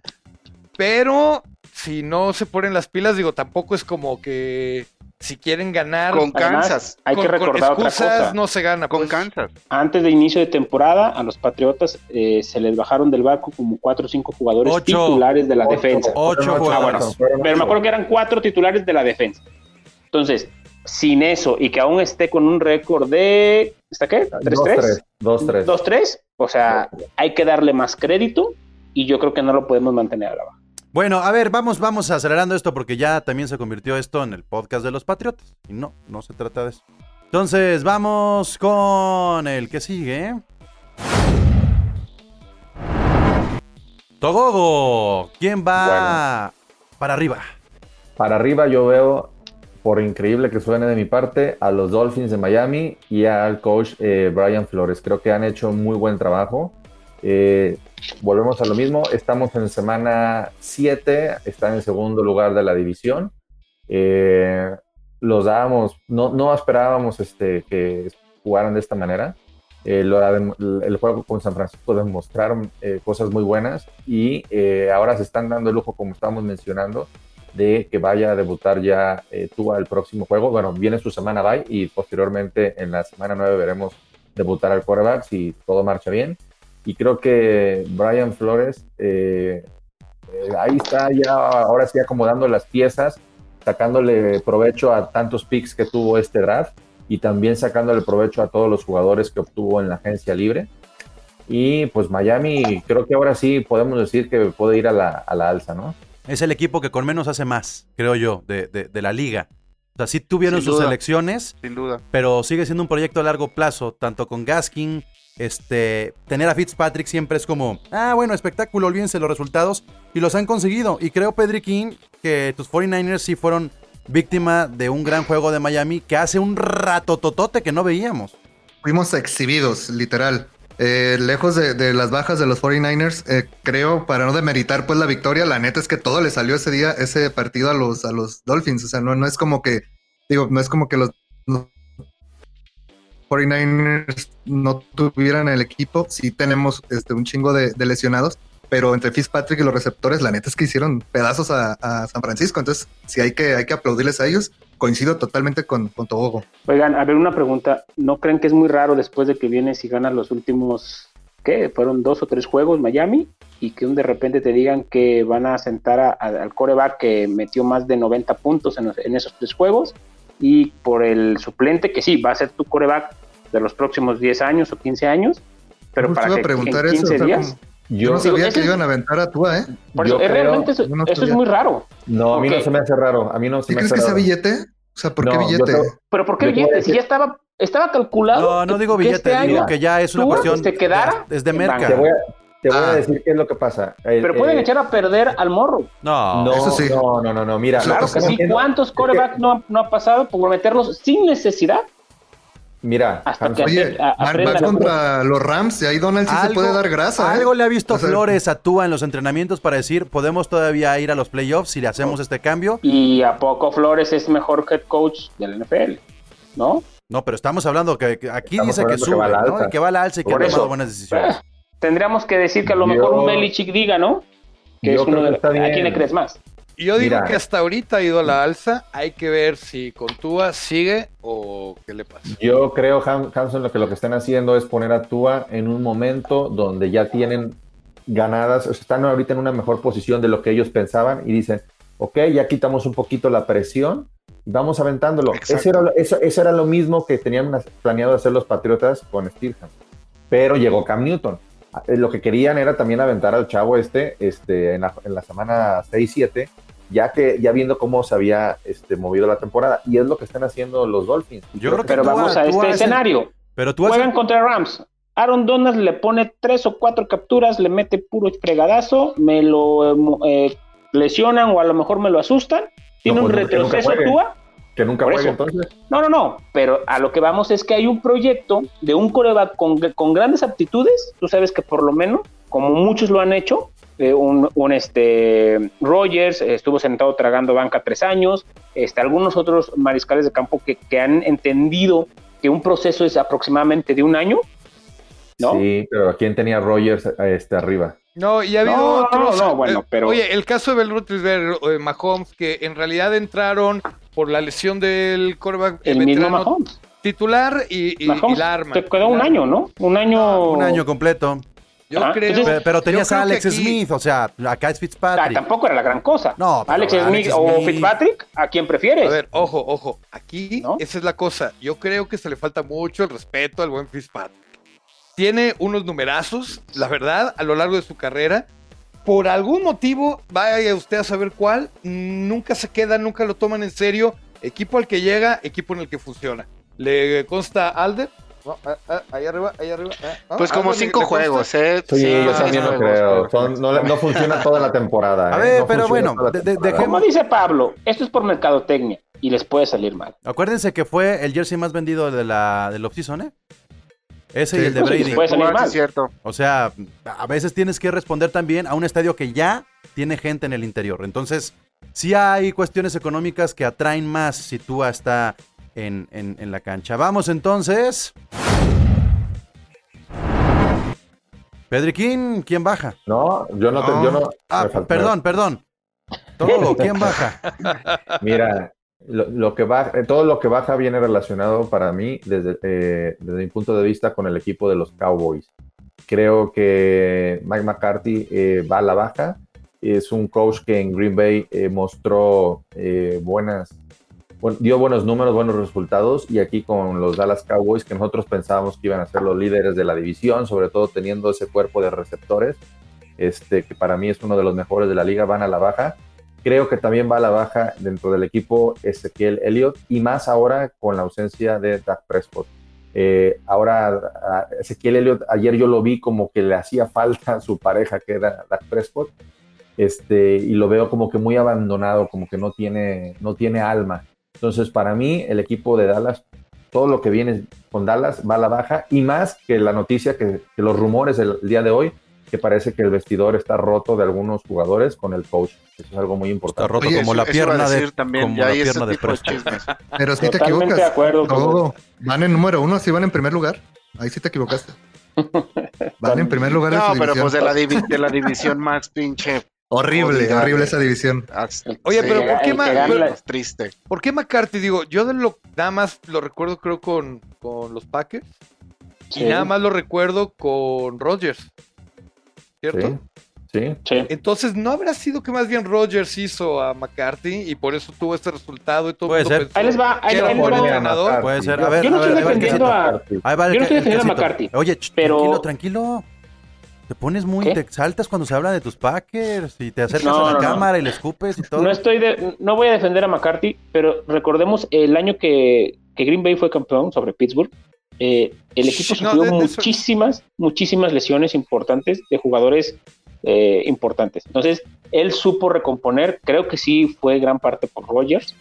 S6: Pero si no se ponen las pilas, digo, tampoco es como que si quieren ganar
S3: Con
S7: Además,
S3: Kansas.
S7: hay
S6: con,
S7: que
S6: con
S7: recordar otra
S6: excusas
S7: cosa.
S6: no se gana.
S3: Con
S6: pues.
S3: Kansas.
S7: Antes de inicio de temporada, a los Patriotas eh, se les bajaron del barco como cuatro o cinco jugadores
S1: Ocho.
S7: titulares de la defensa.
S1: Ocho jugadores.
S7: bueno, pero me acuerdo que eran cuatro titulares de la defensa. Entonces, sin eso y que aún esté con un récord de. ¿Está qué? ¿3-3?
S5: 2-3.
S7: 2-3. O sea, hay que darle más crédito y yo creo que no lo podemos mantener a la baja.
S1: Bueno, a ver, vamos, vamos acelerando esto porque ya también se convirtió esto en el podcast de los Patriotas. Y no, no se trata de eso. Entonces, vamos con el que sigue. Togogo, ¿quién va para arriba?
S5: Para arriba yo veo, por increíble que suene de mi parte, a los Dolphins de Miami y al coach eh, Brian Flores. Creo que han hecho muy buen trabajo. Eh, volvemos a lo mismo. Estamos en semana 7, está en segundo lugar de la división. Eh, los dábamos, no, no esperábamos este, que jugaran de esta manera. Eh, lo- el juego con San Francisco demostraron eh, cosas muy buenas y eh, ahora se están dando el lujo, como estábamos mencionando, de que vaya a debutar ya eh, Tua el próximo juego. Bueno, viene su semana bye y posteriormente en la semana 9 veremos debutar al quarterback si todo marcha bien. Y creo que Brian Flores eh, ahí está ya, ahora sí acomodando las piezas, sacándole provecho a tantos picks que tuvo este draft y también sacándole provecho a todos los jugadores que obtuvo en la agencia libre. Y pues Miami, creo que ahora sí podemos decir que puede ir a la, a la alza, ¿no?
S1: Es el equipo que con menos hace más, creo yo, de, de- de la liga. O sea, sí tuvieron
S3: Sin
S1: sus
S3: duda.
S1: elecciones,
S3: Sin duda.
S1: pero sigue siendo un proyecto a largo plazo, tanto con Gaskin, este, tener a Fitzpatrick siempre es como, ah, bueno, espectáculo, olvídense los resultados, y los han conseguido. Y creo, Pedri King, que tus 49ers sí fueron víctima de un gran juego de Miami que hace un rato totote que no veíamos.
S4: Fuimos exhibidos, literal. Eh, lejos de, las bajas de los 49ers, eh, creo, para no demeritar pues la victoria, la neta es que todo le salió ese día, ese partido a los, a los Dolphins. O sea, no, no es como que, digo, no es como que los, los 49ers no tuvieran el equipo. Sí tenemos este, un chingo de, de lesionados, pero entre Fitzpatrick y los receptores, la neta es que hicieron pedazos a, a San Francisco. Entonces, sí hay que, hay que aplaudirles a ellos. Coincido totalmente con, con Tobogo.
S7: Oigan, a ver, una pregunta. ¿No creen que es muy raro después de que vienes y ganas los últimos, qué? Fueron dos o tres juegos Miami y que un de repente te digan que van a sentar a- a- al coreback que metió más de 90 puntos en, los- en esos tres juegos y por el suplente que sí, va a ser tu coreback de los próximos 10 años o 15 años, pero
S4: Justo
S7: para que en
S4: eso,
S7: 15
S4: o sea,
S7: días...
S4: como- Yo no
S7: Digo,
S4: sabía que
S7: es-
S4: iban a aventar a Tua, ¿eh?
S7: Por eso,
S5: creo-
S7: realmente eso,
S4: yo no
S7: eso es muy raro.
S5: no, a mí no se me hace raro. A mí no se
S4: ¿Sí
S5: me
S4: crees
S5: hace
S4: que sea billete? O sea, ¿por qué
S5: No,
S4: billete?
S5: creo-
S7: Pero ¿por qué billete? Si ya estaba, estaba calculado.
S1: No, no digo
S7: que
S1: billete,
S7: este
S1: digo
S7: año
S1: que ya es una cuestión
S7: se quedara
S1: es de merca.
S5: Te voy a, te voy
S4: Ah.
S5: a decir qué es lo que pasa. El-
S7: Pero pueden
S5: eh,
S7: echar a perder al morro.
S1: No,
S5: No,
S4: Eso sí.
S5: no, no, no, no, mira.
S7: Claro que sí. ¿Cuántos corebacks no, ha- no ha pasado por meterlos sin necesidad?
S5: Mira,
S7: Hasta
S5: Hans,
S7: que
S4: Oye,
S7: Ape- a-
S4: van,
S7: aprendan
S4: van
S7: a-
S4: contra los Rams y ahí Donald sí se puede dar grasa. ¿eh?
S1: Algo le ha visto
S4: O sea,
S1: Flores a Tua en los entrenamientos para decir, podemos todavía ir a los playoffs si le hacemos este cambio.
S7: Y a poco Flores es mejor head coach del NFL, ¿no?
S1: No, pero estamos hablando que, que aquí
S5: Estamos
S1: dice que
S5: hablando que
S1: sube,
S5: va
S1: ¿no? que va a la alza y que
S7: Por
S1: ha
S7: eso.
S1: tomado buenas decisiones.
S7: Eh, tendríamos que decir que a lo
S5: Yo-
S7: mejor un Belichick diga, ¿no? Que es uno
S5: que
S7: de ¿A quién le crees más?
S6: Yo digo
S5: Mira.
S6: que hasta ahorita ha ido a la alza. Hay que ver si con Tua sigue o qué le pasa.
S5: Yo creo, Han- Hanson, lo que lo que están haciendo es poner a Tua en un momento donde ya tienen ganadas, o sea, están ahorita en una mejor posición de lo que ellos pensaban y dicen, ok, ya quitamos un poquito la presión, vamos aventándolo. Eso era, lo- eso, eso era lo mismo que tenían planeado hacer los Patriotas con Steelham. Pero llegó Cam Newton. Eh, Lo que querían era también aventar al chavo este, este en, la, en la semana 6-7, ya que ya viendo cómo se había este, movido la temporada. Y es lo que están haciendo los Dolphins.
S1: Yo creo que
S7: Pero vamos
S1: a-
S7: este escenario.
S1: Pero tú
S7: Juegan contra Rams. Aaron Donald le pone tres o cuatro capturas, le mete puro fregadazo, me lo eh, lesionan o a lo mejor me lo asustan. Tiene
S5: No,
S7: un
S5: pues,
S7: retroceso
S5: juegue.
S7: Tua.
S5: que nunca juegue entonces.
S7: No, no, no. Pero a lo que vamos es que hay un proyecto de un coreback con, con grandes aptitudes. Tú sabes que por lo menos, como muchos lo han hecho, eh, un, un, este Rogers eh, estuvo sentado tragando banca tres años. Este, algunos otros mariscales de campo que, que han entendido que un proceso es aproximadamente de un año. ¿No?
S5: Sí, pero ¿quién tenía Rogers este, arriba?
S6: No, y ha habido
S7: No,
S6: otros.
S7: no, bueno,
S6: eh,
S7: pero-
S6: Oye, el caso de o de Mahomes, que en realidad entraron por la lesión del quarterback
S7: El mismo Mahomes.
S6: titular y, y,
S7: Mahomes
S6: y la arma.
S7: se quedó un año, ¿no? Un año.
S1: un año completo.
S6: Yo
S7: Ah,
S6: creo.
S7: entonces-
S1: Pero tenías
S6: creo
S1: a Alex
S6: aquí-
S1: Smith, o sea, acá es
S7: Ah,
S1: Fitzpatrick.
S7: tampoco era la gran cosa.
S1: No, pero
S7: Alex
S1: Alex
S7: Smith o Fitzpatrick, ¿a quién prefieres?
S6: A ver, ojo, ojo. Aquí,
S7: ¿No?
S6: esa es la cosa. Yo creo que se le falta mucho el respeto al buen Fitzpatrick. Tiene unos numerazos, la verdad, a lo largo de su carrera. Por algún motivo, vaya usted a saber cuál, nunca se queda, nunca lo toman en serio. Equipo al que llega, equipo en el que funciona. ¿Le consta Alder? No, ah, ah, ahí arriba, ahí arriba. ah, ah,
S3: Pues como
S6: Alder, ¿le-
S3: cinco juegos, ¿eh?
S5: Sí, yo también lo creo. Son- no, no funciona toda la temporada.
S1: A
S5: ¿eh?
S1: ver,
S5: No
S1: pero bueno, de- dejemos-
S7: Como dice Pablo, esto es por mercadotecnia y les puede salir mal.
S1: Acuérdense que fue el jersey más vendido de la del offseason, ¿eh? Ese y el de
S7: Pues
S1: Brady.
S7: puede salir mal.
S3: es cierto.
S1: O sea, a veces tienes que responder también a un estadio que ya tiene gente en el interior. Entonces, sí hay cuestiones económicas que atraen más si tú está en, en- en la cancha. Vamos entonces. Pedriquín, ¿quién baja?
S5: No, yo no, te- yo no.
S1: Ah, perdón, perdón. Todo, ¿quién baja?
S5: Mira, lo, lo que baja, eh, todo lo que baja viene relacionado para mí desde, eh, desde mi punto de vista con el equipo de los Cowboys. Creo que Mike McCarthy eh, va a la baja. Es un coach que en Green Bay eh, mostró eh, buenas, dio buenos números, buenos resultados. Y aquí con los Dallas Cowboys, que nosotros pensábamos que iban a ser los líderes de la división, sobre todo teniendo ese cuerpo de receptores, este, que para mí es uno de los mejores de la liga, van a la baja. Creo que también va a la baja dentro del equipo Ezequiel Elliott y más ahora con la ausencia de Dak Prescott. Eh, ahora Ezequiel Elliott, ayer yo lo vi como que le hacía falta a su pareja que era Dak Prescott este, y lo veo como que muy abandonado, como que no tiene, no tiene alma. Entonces para mí el equipo de Dallas, todo lo que viene con Dallas va a la baja y más que la noticia que, que los rumores del día de hoy que parece que el vestidor está roto de algunos jugadores con el coach. Eso es algo muy
S1: Está
S5: importante.
S1: roto
S4: Oye,
S1: como la
S3: Eso
S1: pierna de
S3: también,
S1: como
S3: ya
S1: la pierna de.
S4: Pero sí te equivocas.
S7: de acuerdo con-
S4: Todo. Van en número uno, sí van en primer lugar. Ahí sí te equivocaste. Van en primer lugar
S3: No, pero
S4: división.
S3: pues de la, divi- de la división más pinche.
S4: Horrible, horrible
S3: güey.
S4: esa división.
S6: Oye,
S3: sí,
S6: pero ¿por qué ma- pero-
S3: triste.
S6: ¿Por qué McCarthy? Digo, yo de lo, nada más lo recuerdo creo con, con los Packers
S7: Sí,
S6: y nada más lo recuerdo con Rodgers. ¿Cierto?
S5: Sí, sí.
S6: Entonces, ¿no habrá sido que más bien Rodgers hizo a McCarthy y por eso tuvo este resultado y todo
S1: Puede ser.
S6: pensó
S7: Ahí les va, ahí- ahí les
S6: buen
S7: va.
S6: entrenador?
S1: Puede ser. A ver,
S7: Yo no
S1: a ver,
S7: estoy
S1: a
S7: defendiendo a...
S1: Ahí va el
S7: Yo no estoy defendiendo a. McCarthy,
S1: Oye,
S7: pero-
S1: tranquilo, tranquilo. Te pones muy,
S7: ¿Qué?
S1: te exaltas cuando se habla de tus Packers y te acercas
S7: No,
S1: a la
S7: no, no.
S1: cámara y le escupes y todo.
S7: No estoy de, no voy a defender a McCarthy, pero recordemos el año que, que Green Bay fue campeón sobre Pittsburgh. eh, el equipo sufrió
S6: de- de eso-
S7: muchísimas, muchísimas lesiones importantes de jugadores eh, importantes. Entonces, él supo recomponer, creo que sí fue gran parte por Rogers.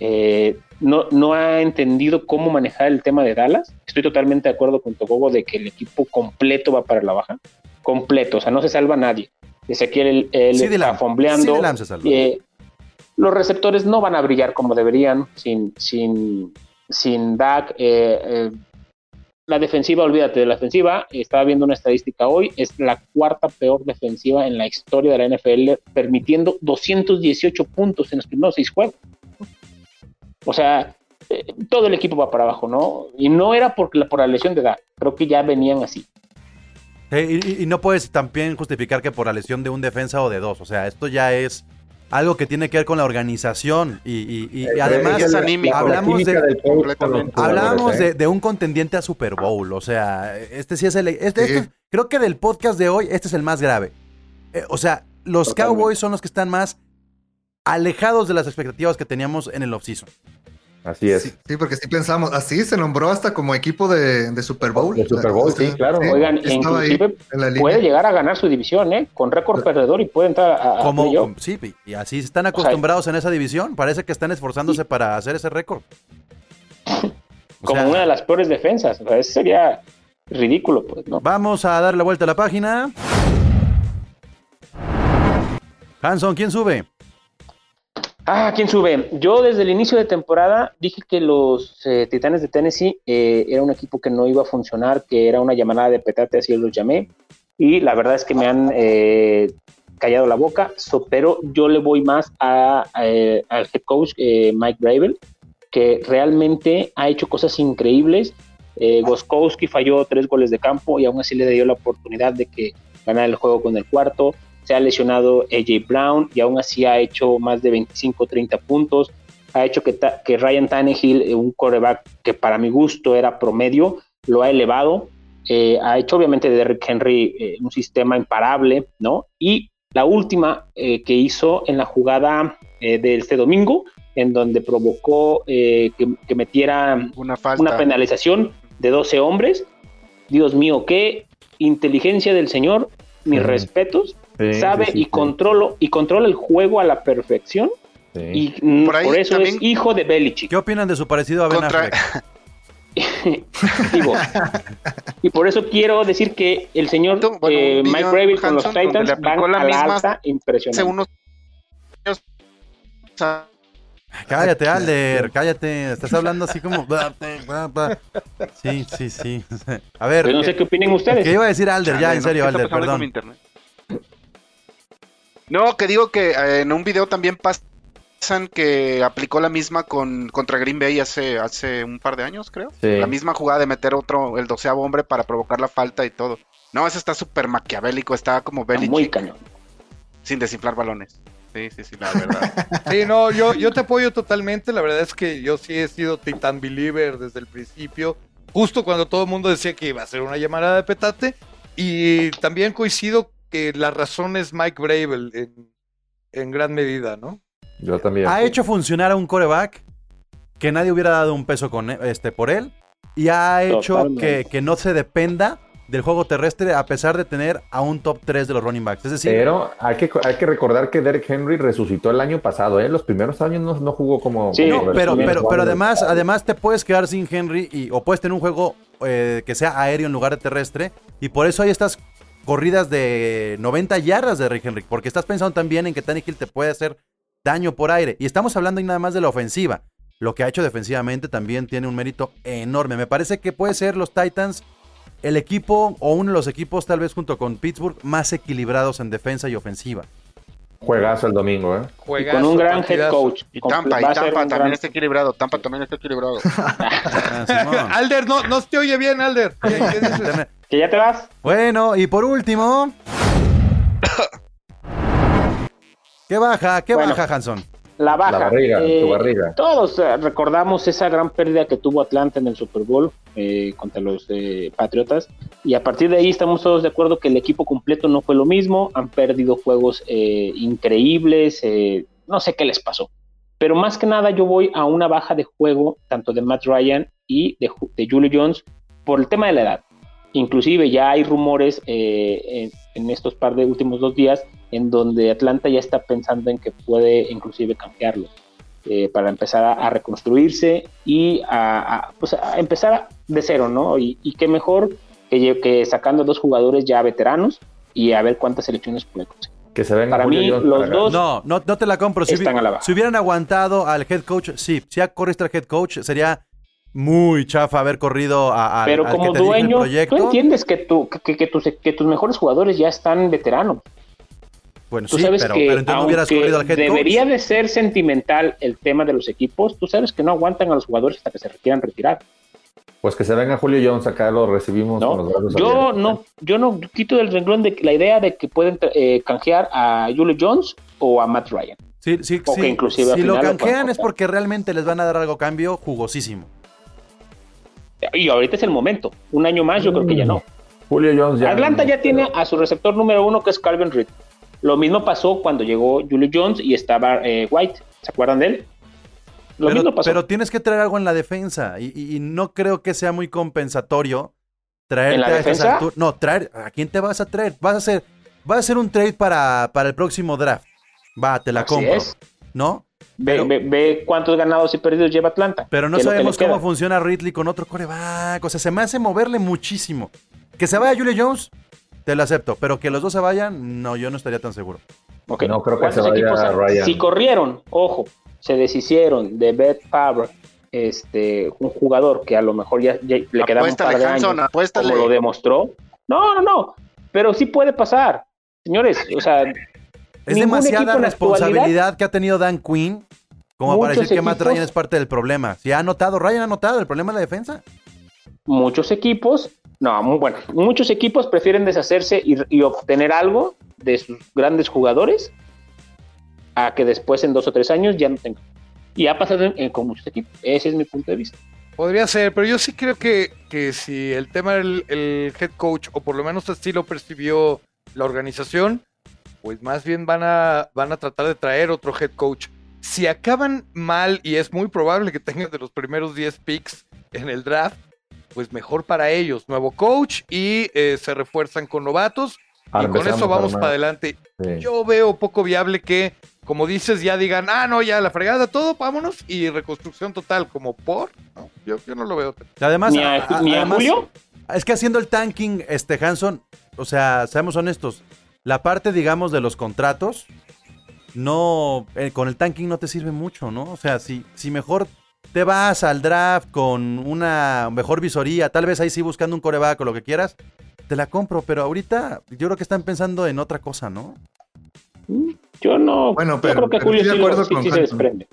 S7: Eh, no, no ha entendido cómo manejar el tema de Dallas. Estoy totalmente de acuerdo con Togogo de que el equipo completo va para la baja. Completo, o sea, no se salva nadie. Ezequiel él,
S1: Sí,
S7: está fombleando.
S1: Sí.
S7: Eh, los receptores no van a brillar como deberían sin, sin, sin Dak. eh, eh, la defensiva, olvídate de la defensiva. Estaba viendo una estadística hoy, es la cuarta peor defensiva en la historia de la NFL, permitiendo 218 puntos en los primeros seis juegos. O sea, todo el equipo va para abajo, ¿no? Y no era por la, por la lesión de Dak, creo que ya venían así.
S1: Sí, y, no puedes también justificar que por la lesión de un defensa o de dos. O sea, esto ya es algo que tiene que ver con la organización y, y- y- y
S5: Eh,
S1: además
S3: es anímico.
S1: hablamos de
S5: ¿eh?
S1: de, de un contendiente a Super Bowl, o sea, este sí es el... Este,
S4: Sí.
S1: este- creo que del podcast de hoy, este es el más grave. Eh, o sea, los
S7: Totalmente.
S1: Cowboys son los que están más alejados de las expectativas que teníamos en el offseason.
S5: Así es.
S4: Sí, sí, porque sí pensamos, así se nombró hasta como equipo de, de Super Bowl.
S5: De Super Bowl, sí, claro.
S7: Oigan,
S4: estaba ahí
S7: inclusive
S4: en la línea.
S7: puede llegar a ganar su división, ¿eh? Con récord perdedor y puede entrar a, a
S1: Como,
S7: playoff.
S1: sí, y así están acostumbrados en esa división. Parece que están esforzándose para hacer ese récord.
S7: Como
S1: sea,
S7: una de las peores defensas. O sea, eso sería ridículo, pues, ¿no?
S1: Vamos a darle vuelta a la página. Hanson, ¿quién sube?
S7: Ah, ¿quién sube? Yo desde el inicio de temporada dije que los eh, Titanes de Tennessee eh, era un equipo que no iba a funcionar, que era una llamada de petate, así los llamé. Y la verdad es que me han eh, callado la boca, so- pero yo le voy más a, eh, al head coach eh, Mike Bravel, que realmente ha hecho cosas increíbles. Eh, Goskowski falló tres goles de campo y aún así le dio la oportunidad de que ganara el juego con el cuarto se ha lesionado AJ Brown y aún así ha hecho más de 25 30 puntos. Ha hecho que, ta- que Ryan Tannehill, eh, un quarterback que para mi gusto era promedio, lo ha elevado. Eh, ha hecho obviamente de Derrick Henry eh, un sistema imparable, ¿no? Y la última eh, que hizo en la jugada eh, de este domingo, en donde provocó eh, que, que metiera
S3: Una falta.
S7: una penalización de 12 hombres. Dios mío, qué inteligencia del señor, mis respetos.
S5: Sí,
S7: sabe
S5: sí, sí,
S7: y
S5: sí.
S7: controlo y controla el juego a la perfección
S5: Sí.
S7: y
S3: Por
S7: eso
S3: también-
S7: es hijo de Belichick.
S1: ¿Qué opinan de su parecido a Ben
S3: Contra-
S1: Affleck?
S7: Digo, y por eso quiero decir que el señor
S3: Bueno,
S7: eh, Mike Bravel con los Titans van
S3: la
S7: a la
S3: misma
S7: alta
S3: hace
S7: impresionante.
S3: unos años. O sea,
S1: Cállate, Alder, cállate. Estás hablando así como. Sí, sí, sí. A ver,
S7: Pues no sé qué opinen ustedes.
S1: ¿qué iba a decir Alder? Ya, en serio,
S3: ¿Qué está
S1: Alder, perdón.
S3: No, que digo que eh, en un video también pasan que aplicó la misma con contra Green Bay hace, hace un par de años, creo.
S5: Sí.
S3: La misma jugada de meter otro, el doceavo hombre para provocar la falta y todo. No, eso está súper maquiavélico, está como
S7: Está muy
S3: Belichick
S7: cañón.
S3: sin desinflar balones. Sí, sí, sí, la verdad.
S6: Sí, no, yo, yo te apoyo totalmente. La verdad es que yo sí he sido Titan Believer desde el principio. Justo cuando todo el mundo decía que iba a ser una llamada de petate. Y también coincido que la razón es Mike Bravel en, en gran medida, ¿no?
S5: Yo también.
S1: Ha hecho funcionar a un coreback que nadie hubiera dado un peso con, este, por él. Y ha hecho que, que no se dependa del juego terrestre a pesar de tener a un top 3 de los running backs. Es decir,
S5: Pero hay que, hay que recordar que Derek Henry resucitó el año pasado, ¿eh? Los primeros años no, no jugó como...
S7: Sí,
S5: como
S1: No, pero, pero, pero además, además te puedes quedar sin Henry y, o puedes tener un juego eh, que sea aéreo en lugar de terrestre. Y por eso hay estas corridas de 90 yardas de Rick Henry. Porque estás pensando también en que Tannehill te puede hacer daño por aire. Y estamos hablando ahí nada más de la ofensiva. Lo que ha hecho defensivamente también tiene un mérito enorme. Me parece que puede ser los Titans el equipo o uno de los equipos tal vez junto con Pittsburgh más equilibrados en defensa y ofensiva.
S5: Juegazo el domingo, ¿eh?
S7: Y
S6: Juegazo,
S7: con un gran head coach.
S3: Y Tampa, y Tampa también
S7: gran-
S3: está equilibrado. Tampa también está equilibrado.
S6: Alder, no, no te oye bien, Alder. ¿Qué, qué dices?
S1: Internet.
S7: Que ya te vas.
S1: Bueno, y por último. ¿Qué baja? ¿Qué
S7: Bueno.
S1: baja, Hanson?
S7: La baja.
S5: La barriga,
S7: Eh,
S5: tu barriga.
S7: Todos eh, recordamos esa gran pérdida que tuvo Atlanta en el Super Bowl eh, contra los eh, Patriotas. Y a partir de ahí estamos todos de acuerdo que el equipo completo no fue lo mismo. Han perdido juegos eh, increíbles. eh, no sé qué les pasó. Pero más que nada yo voy a una baja de juego tanto de Matt Ryan y de, de Julio Jones por el tema de la edad. Inclusive ya hay rumores en, en estos par de últimos dos días en donde Atlanta ya está pensando en que puede inclusive cambiarlo eh, para empezar a, a reconstruirse y a, a, pues, a empezar de cero, ¿no? Y, y qué mejor que, que sacando dos jugadores ya veteranos y a ver cuántas selecciones puede conseguir.
S5: Que se
S7: Para mí,
S5: Jones
S7: los
S5: para
S7: dos-
S1: No, no, no te la compro. Si,
S7: Están
S1: hubi-
S7: a la baja.
S1: si hubieran aguantado al head coach, sí. Si ha corrido al head coach, sería muy chafa haber corrido a, a-
S7: Pero
S1: al
S7: como
S1: que te dirige el
S7: dueño,
S1: proyecto.
S7: tú entiendes que, tu, que, que tus, que tus mejores jugadores ya están veteranos.
S1: Bueno,
S7: Tú
S1: sí,
S7: sabes
S1: pero,
S7: que
S1: pero entonces no hubieras corrido al head
S7: debería
S1: coach.
S7: de ser sentimental el tema de los equipos, tú sabes que no aguantan a los jugadores hasta que se quieran retirar.
S5: Pues que se venga Julio Jones acá, lo recibimos
S7: ¿no?
S5: con los
S7: Yo
S5: abiertos.
S7: no, yo no quito del renglón de la idea de que pueden eh, canjear a Julio Jones o a Matt Ryan.
S1: Sí, sí,
S7: O que
S1: sí.
S7: inclusive
S1: si lo
S7: final lo pueden
S1: canjean es porque realmente les van a dar algo a cambio jugosísimo.
S7: Y ahorita es el momento. Un año más, yo creo que ya no.
S5: Julio Jones ya.
S7: Atlanta
S5: no,
S7: ya
S5: pero-
S7: tiene a su receptor número uno, que es Calvin Reed. Lo mismo pasó cuando llegó Julio Jones y estaba eh, White. ¿Se acuerdan de él? Lo
S1: pero,
S7: mismo pasó.
S1: pero tienes que traer algo en la defensa y, y- y no creo que sea muy compensatorio traerte
S7: ¿En la defensa?
S1: No, traer. ¿A quién te vas a traer? Vas a hacer, vas a hacer un trade para, para el próximo draft. Va, te la
S7: Así
S1: compro.
S7: es.
S1: ¿No?
S7: Ve,
S1: pero-
S7: ve- ve cuántos ganados y perdidos lleva Atlanta.
S1: Pero no sabemos cómo
S7: queda.
S1: funciona Ridley con otro coreback. O sea, se me hace moverle muchísimo. Que se vaya Julio Jones, te lo acepto. Pero que los dos se vayan, no, yo no estaría tan seguro.
S7: Ok.
S5: No creo que
S7: ¿Cuántos
S5: se vaya Ryan.
S7: Si corrieron, ojo, se deshicieron de Beth Favre, este, un jugador que a lo mejor ya, ya le quedaba un par de
S3: Hanson,
S7: años,
S3: apuéstale.
S7: como lo demostró. No, no, no. Pero sí puede pasar. Señores, o sea,
S1: Es demasiada responsabilidad que ha tenido Dan Quinn como para decir que Matt Ryan es parte del problema. Si ha anotado, Ryan ha anotado, el problema es la defensa.
S7: muchos equipos, no, muy bueno, muchos equipos prefieren deshacerse y, obtener algo de sus grandes jugadores a que después en dos o tres años ya no tengan. Y ha pasado con muchos equipos. Ese es mi punto de vista.
S6: Podría ser, pero yo sí creo que, que si el tema del el head coach, o por lo menos así lo percibió la organización, pues más bien van a, van a tratar de traer otro head coach. Si acaban mal, y es muy probable que tengan de los primeros 10 picks en el draft, pues mejor para ellos. Nuevo coach y eh, se refuerzan con novatos.
S5: Ah,
S6: y con eso vamos para adelante.
S5: Sí.
S6: Yo veo poco viable que, como dices, ya digan, ah, no, ya la fregada, todo, vámonos, y reconstrucción total, como por. No, yo, yo no lo veo.
S1: Además,
S7: Ni a,
S1: a- a-
S7: ni a
S1: además,
S7: Julio,
S1: es que haciendo el tanking, este Hanson, o sea, seamos honestos, la parte, digamos, de los contratos, no, eh, con el tanking no te sirve mucho, ¿no? O sea, si, si mejor te vas al draft con una mejor visoría, tal vez ahí sí buscando un coreback o lo que quieras, te la compro, pero ahorita yo creo que están pensando en otra cosa, ¿no?
S7: yo no.
S4: Bueno,
S7: yo
S4: pero-
S7: creo que
S4: pero
S7: Julio
S4: estoy de acuerdo
S7: sí-
S4: con
S7: sí se desprende.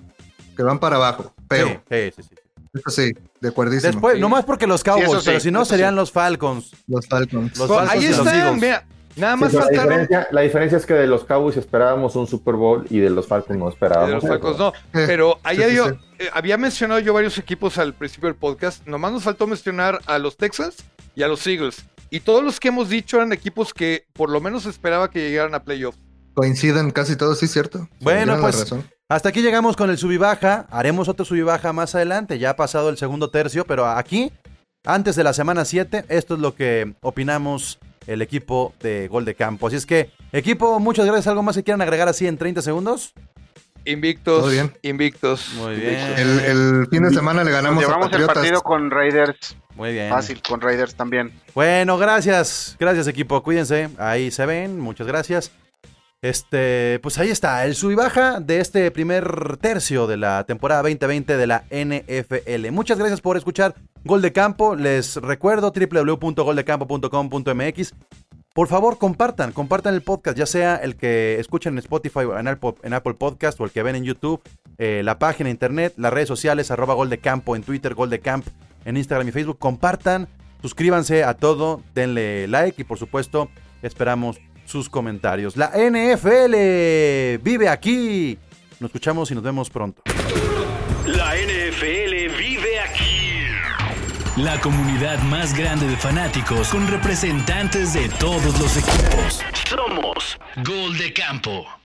S4: que van para abajo. Pero,
S1: Sí, sí, sí, sí.
S4: eso sí, de acuerdísimo.
S1: Después,
S6: sí.
S1: nomás porque los Cowboys, pero si no serían
S3: sí.
S1: los Falcons.
S4: Los Falcons.
S1: Los Falcons
S6: ahí
S1: los
S6: están, mira, nada
S5: Sí,
S6: más
S5: la,
S6: faltaron.
S5: diferencia, la diferencia es que de los Cowboys esperábamos un Super Bowl y de los Falcons no
S6: de
S5: esperábamos.
S6: los
S5: eso.
S6: Falcons no, pero ahí
S4: sí, sí,
S6: yo
S4: sí.
S6: eh, había mencionado yo varios equipos al principio del podcast, nomás nos faltó mencionar a los Texans y a los Eagles. Y todos los que hemos dicho eran equipos que por lo menos esperaba que llegaran a playoffs.
S4: Coinciden casi todos, sí, cierto.
S1: Bueno, pues,
S4: razón.
S1: Hasta aquí llegamos con el sub y baja. Haremos otro sub y baja más adelante. Ya ha pasado el segundo tercio, pero aquí, antes de la semana 7, esto es lo que opinamos el equipo de Gol de Campo. Así es que, equipo, muchas gracias. ¿Algo más que quieran agregar así en 30 segundos?
S6: Invictos,
S4: Todo bien.
S6: invictos.
S1: Muy bien.
S4: El, el fin de semana le
S3: Nos
S4: ganamos a
S3: llevamos el partido con Raiders.
S1: Muy bien.
S3: Fácil, con Raiders también.
S1: Bueno, gracias. Gracias, equipo. Cuídense. Ahí se ven. Muchas gracias. Este, pues ahí está, el sub y baja de este primer tercio de la temporada 2020 de la NFL. Muchas gracias por escuchar Gol de Campo. Les recuerdo www.goldecampo.com.mx. Por favor, compartan, compartan el podcast, ya sea el que escuchan en Spotify o en Apple, Podcast o el que ven en YouTube, eh, la página internet, las redes sociales, arroba Gol de Campo en Twitter, Gol de Camp en Instagram y Facebook. Compartan, suscríbanse a todo, denle like y por supuesto esperamos sus comentarios. La NFL vive aquí. Nos escuchamos y nos vemos pronto.
S2: La NFL vive aquí. La comunidad más grande de fanáticos con representantes de todos los equipos. Somos Gol de Campo.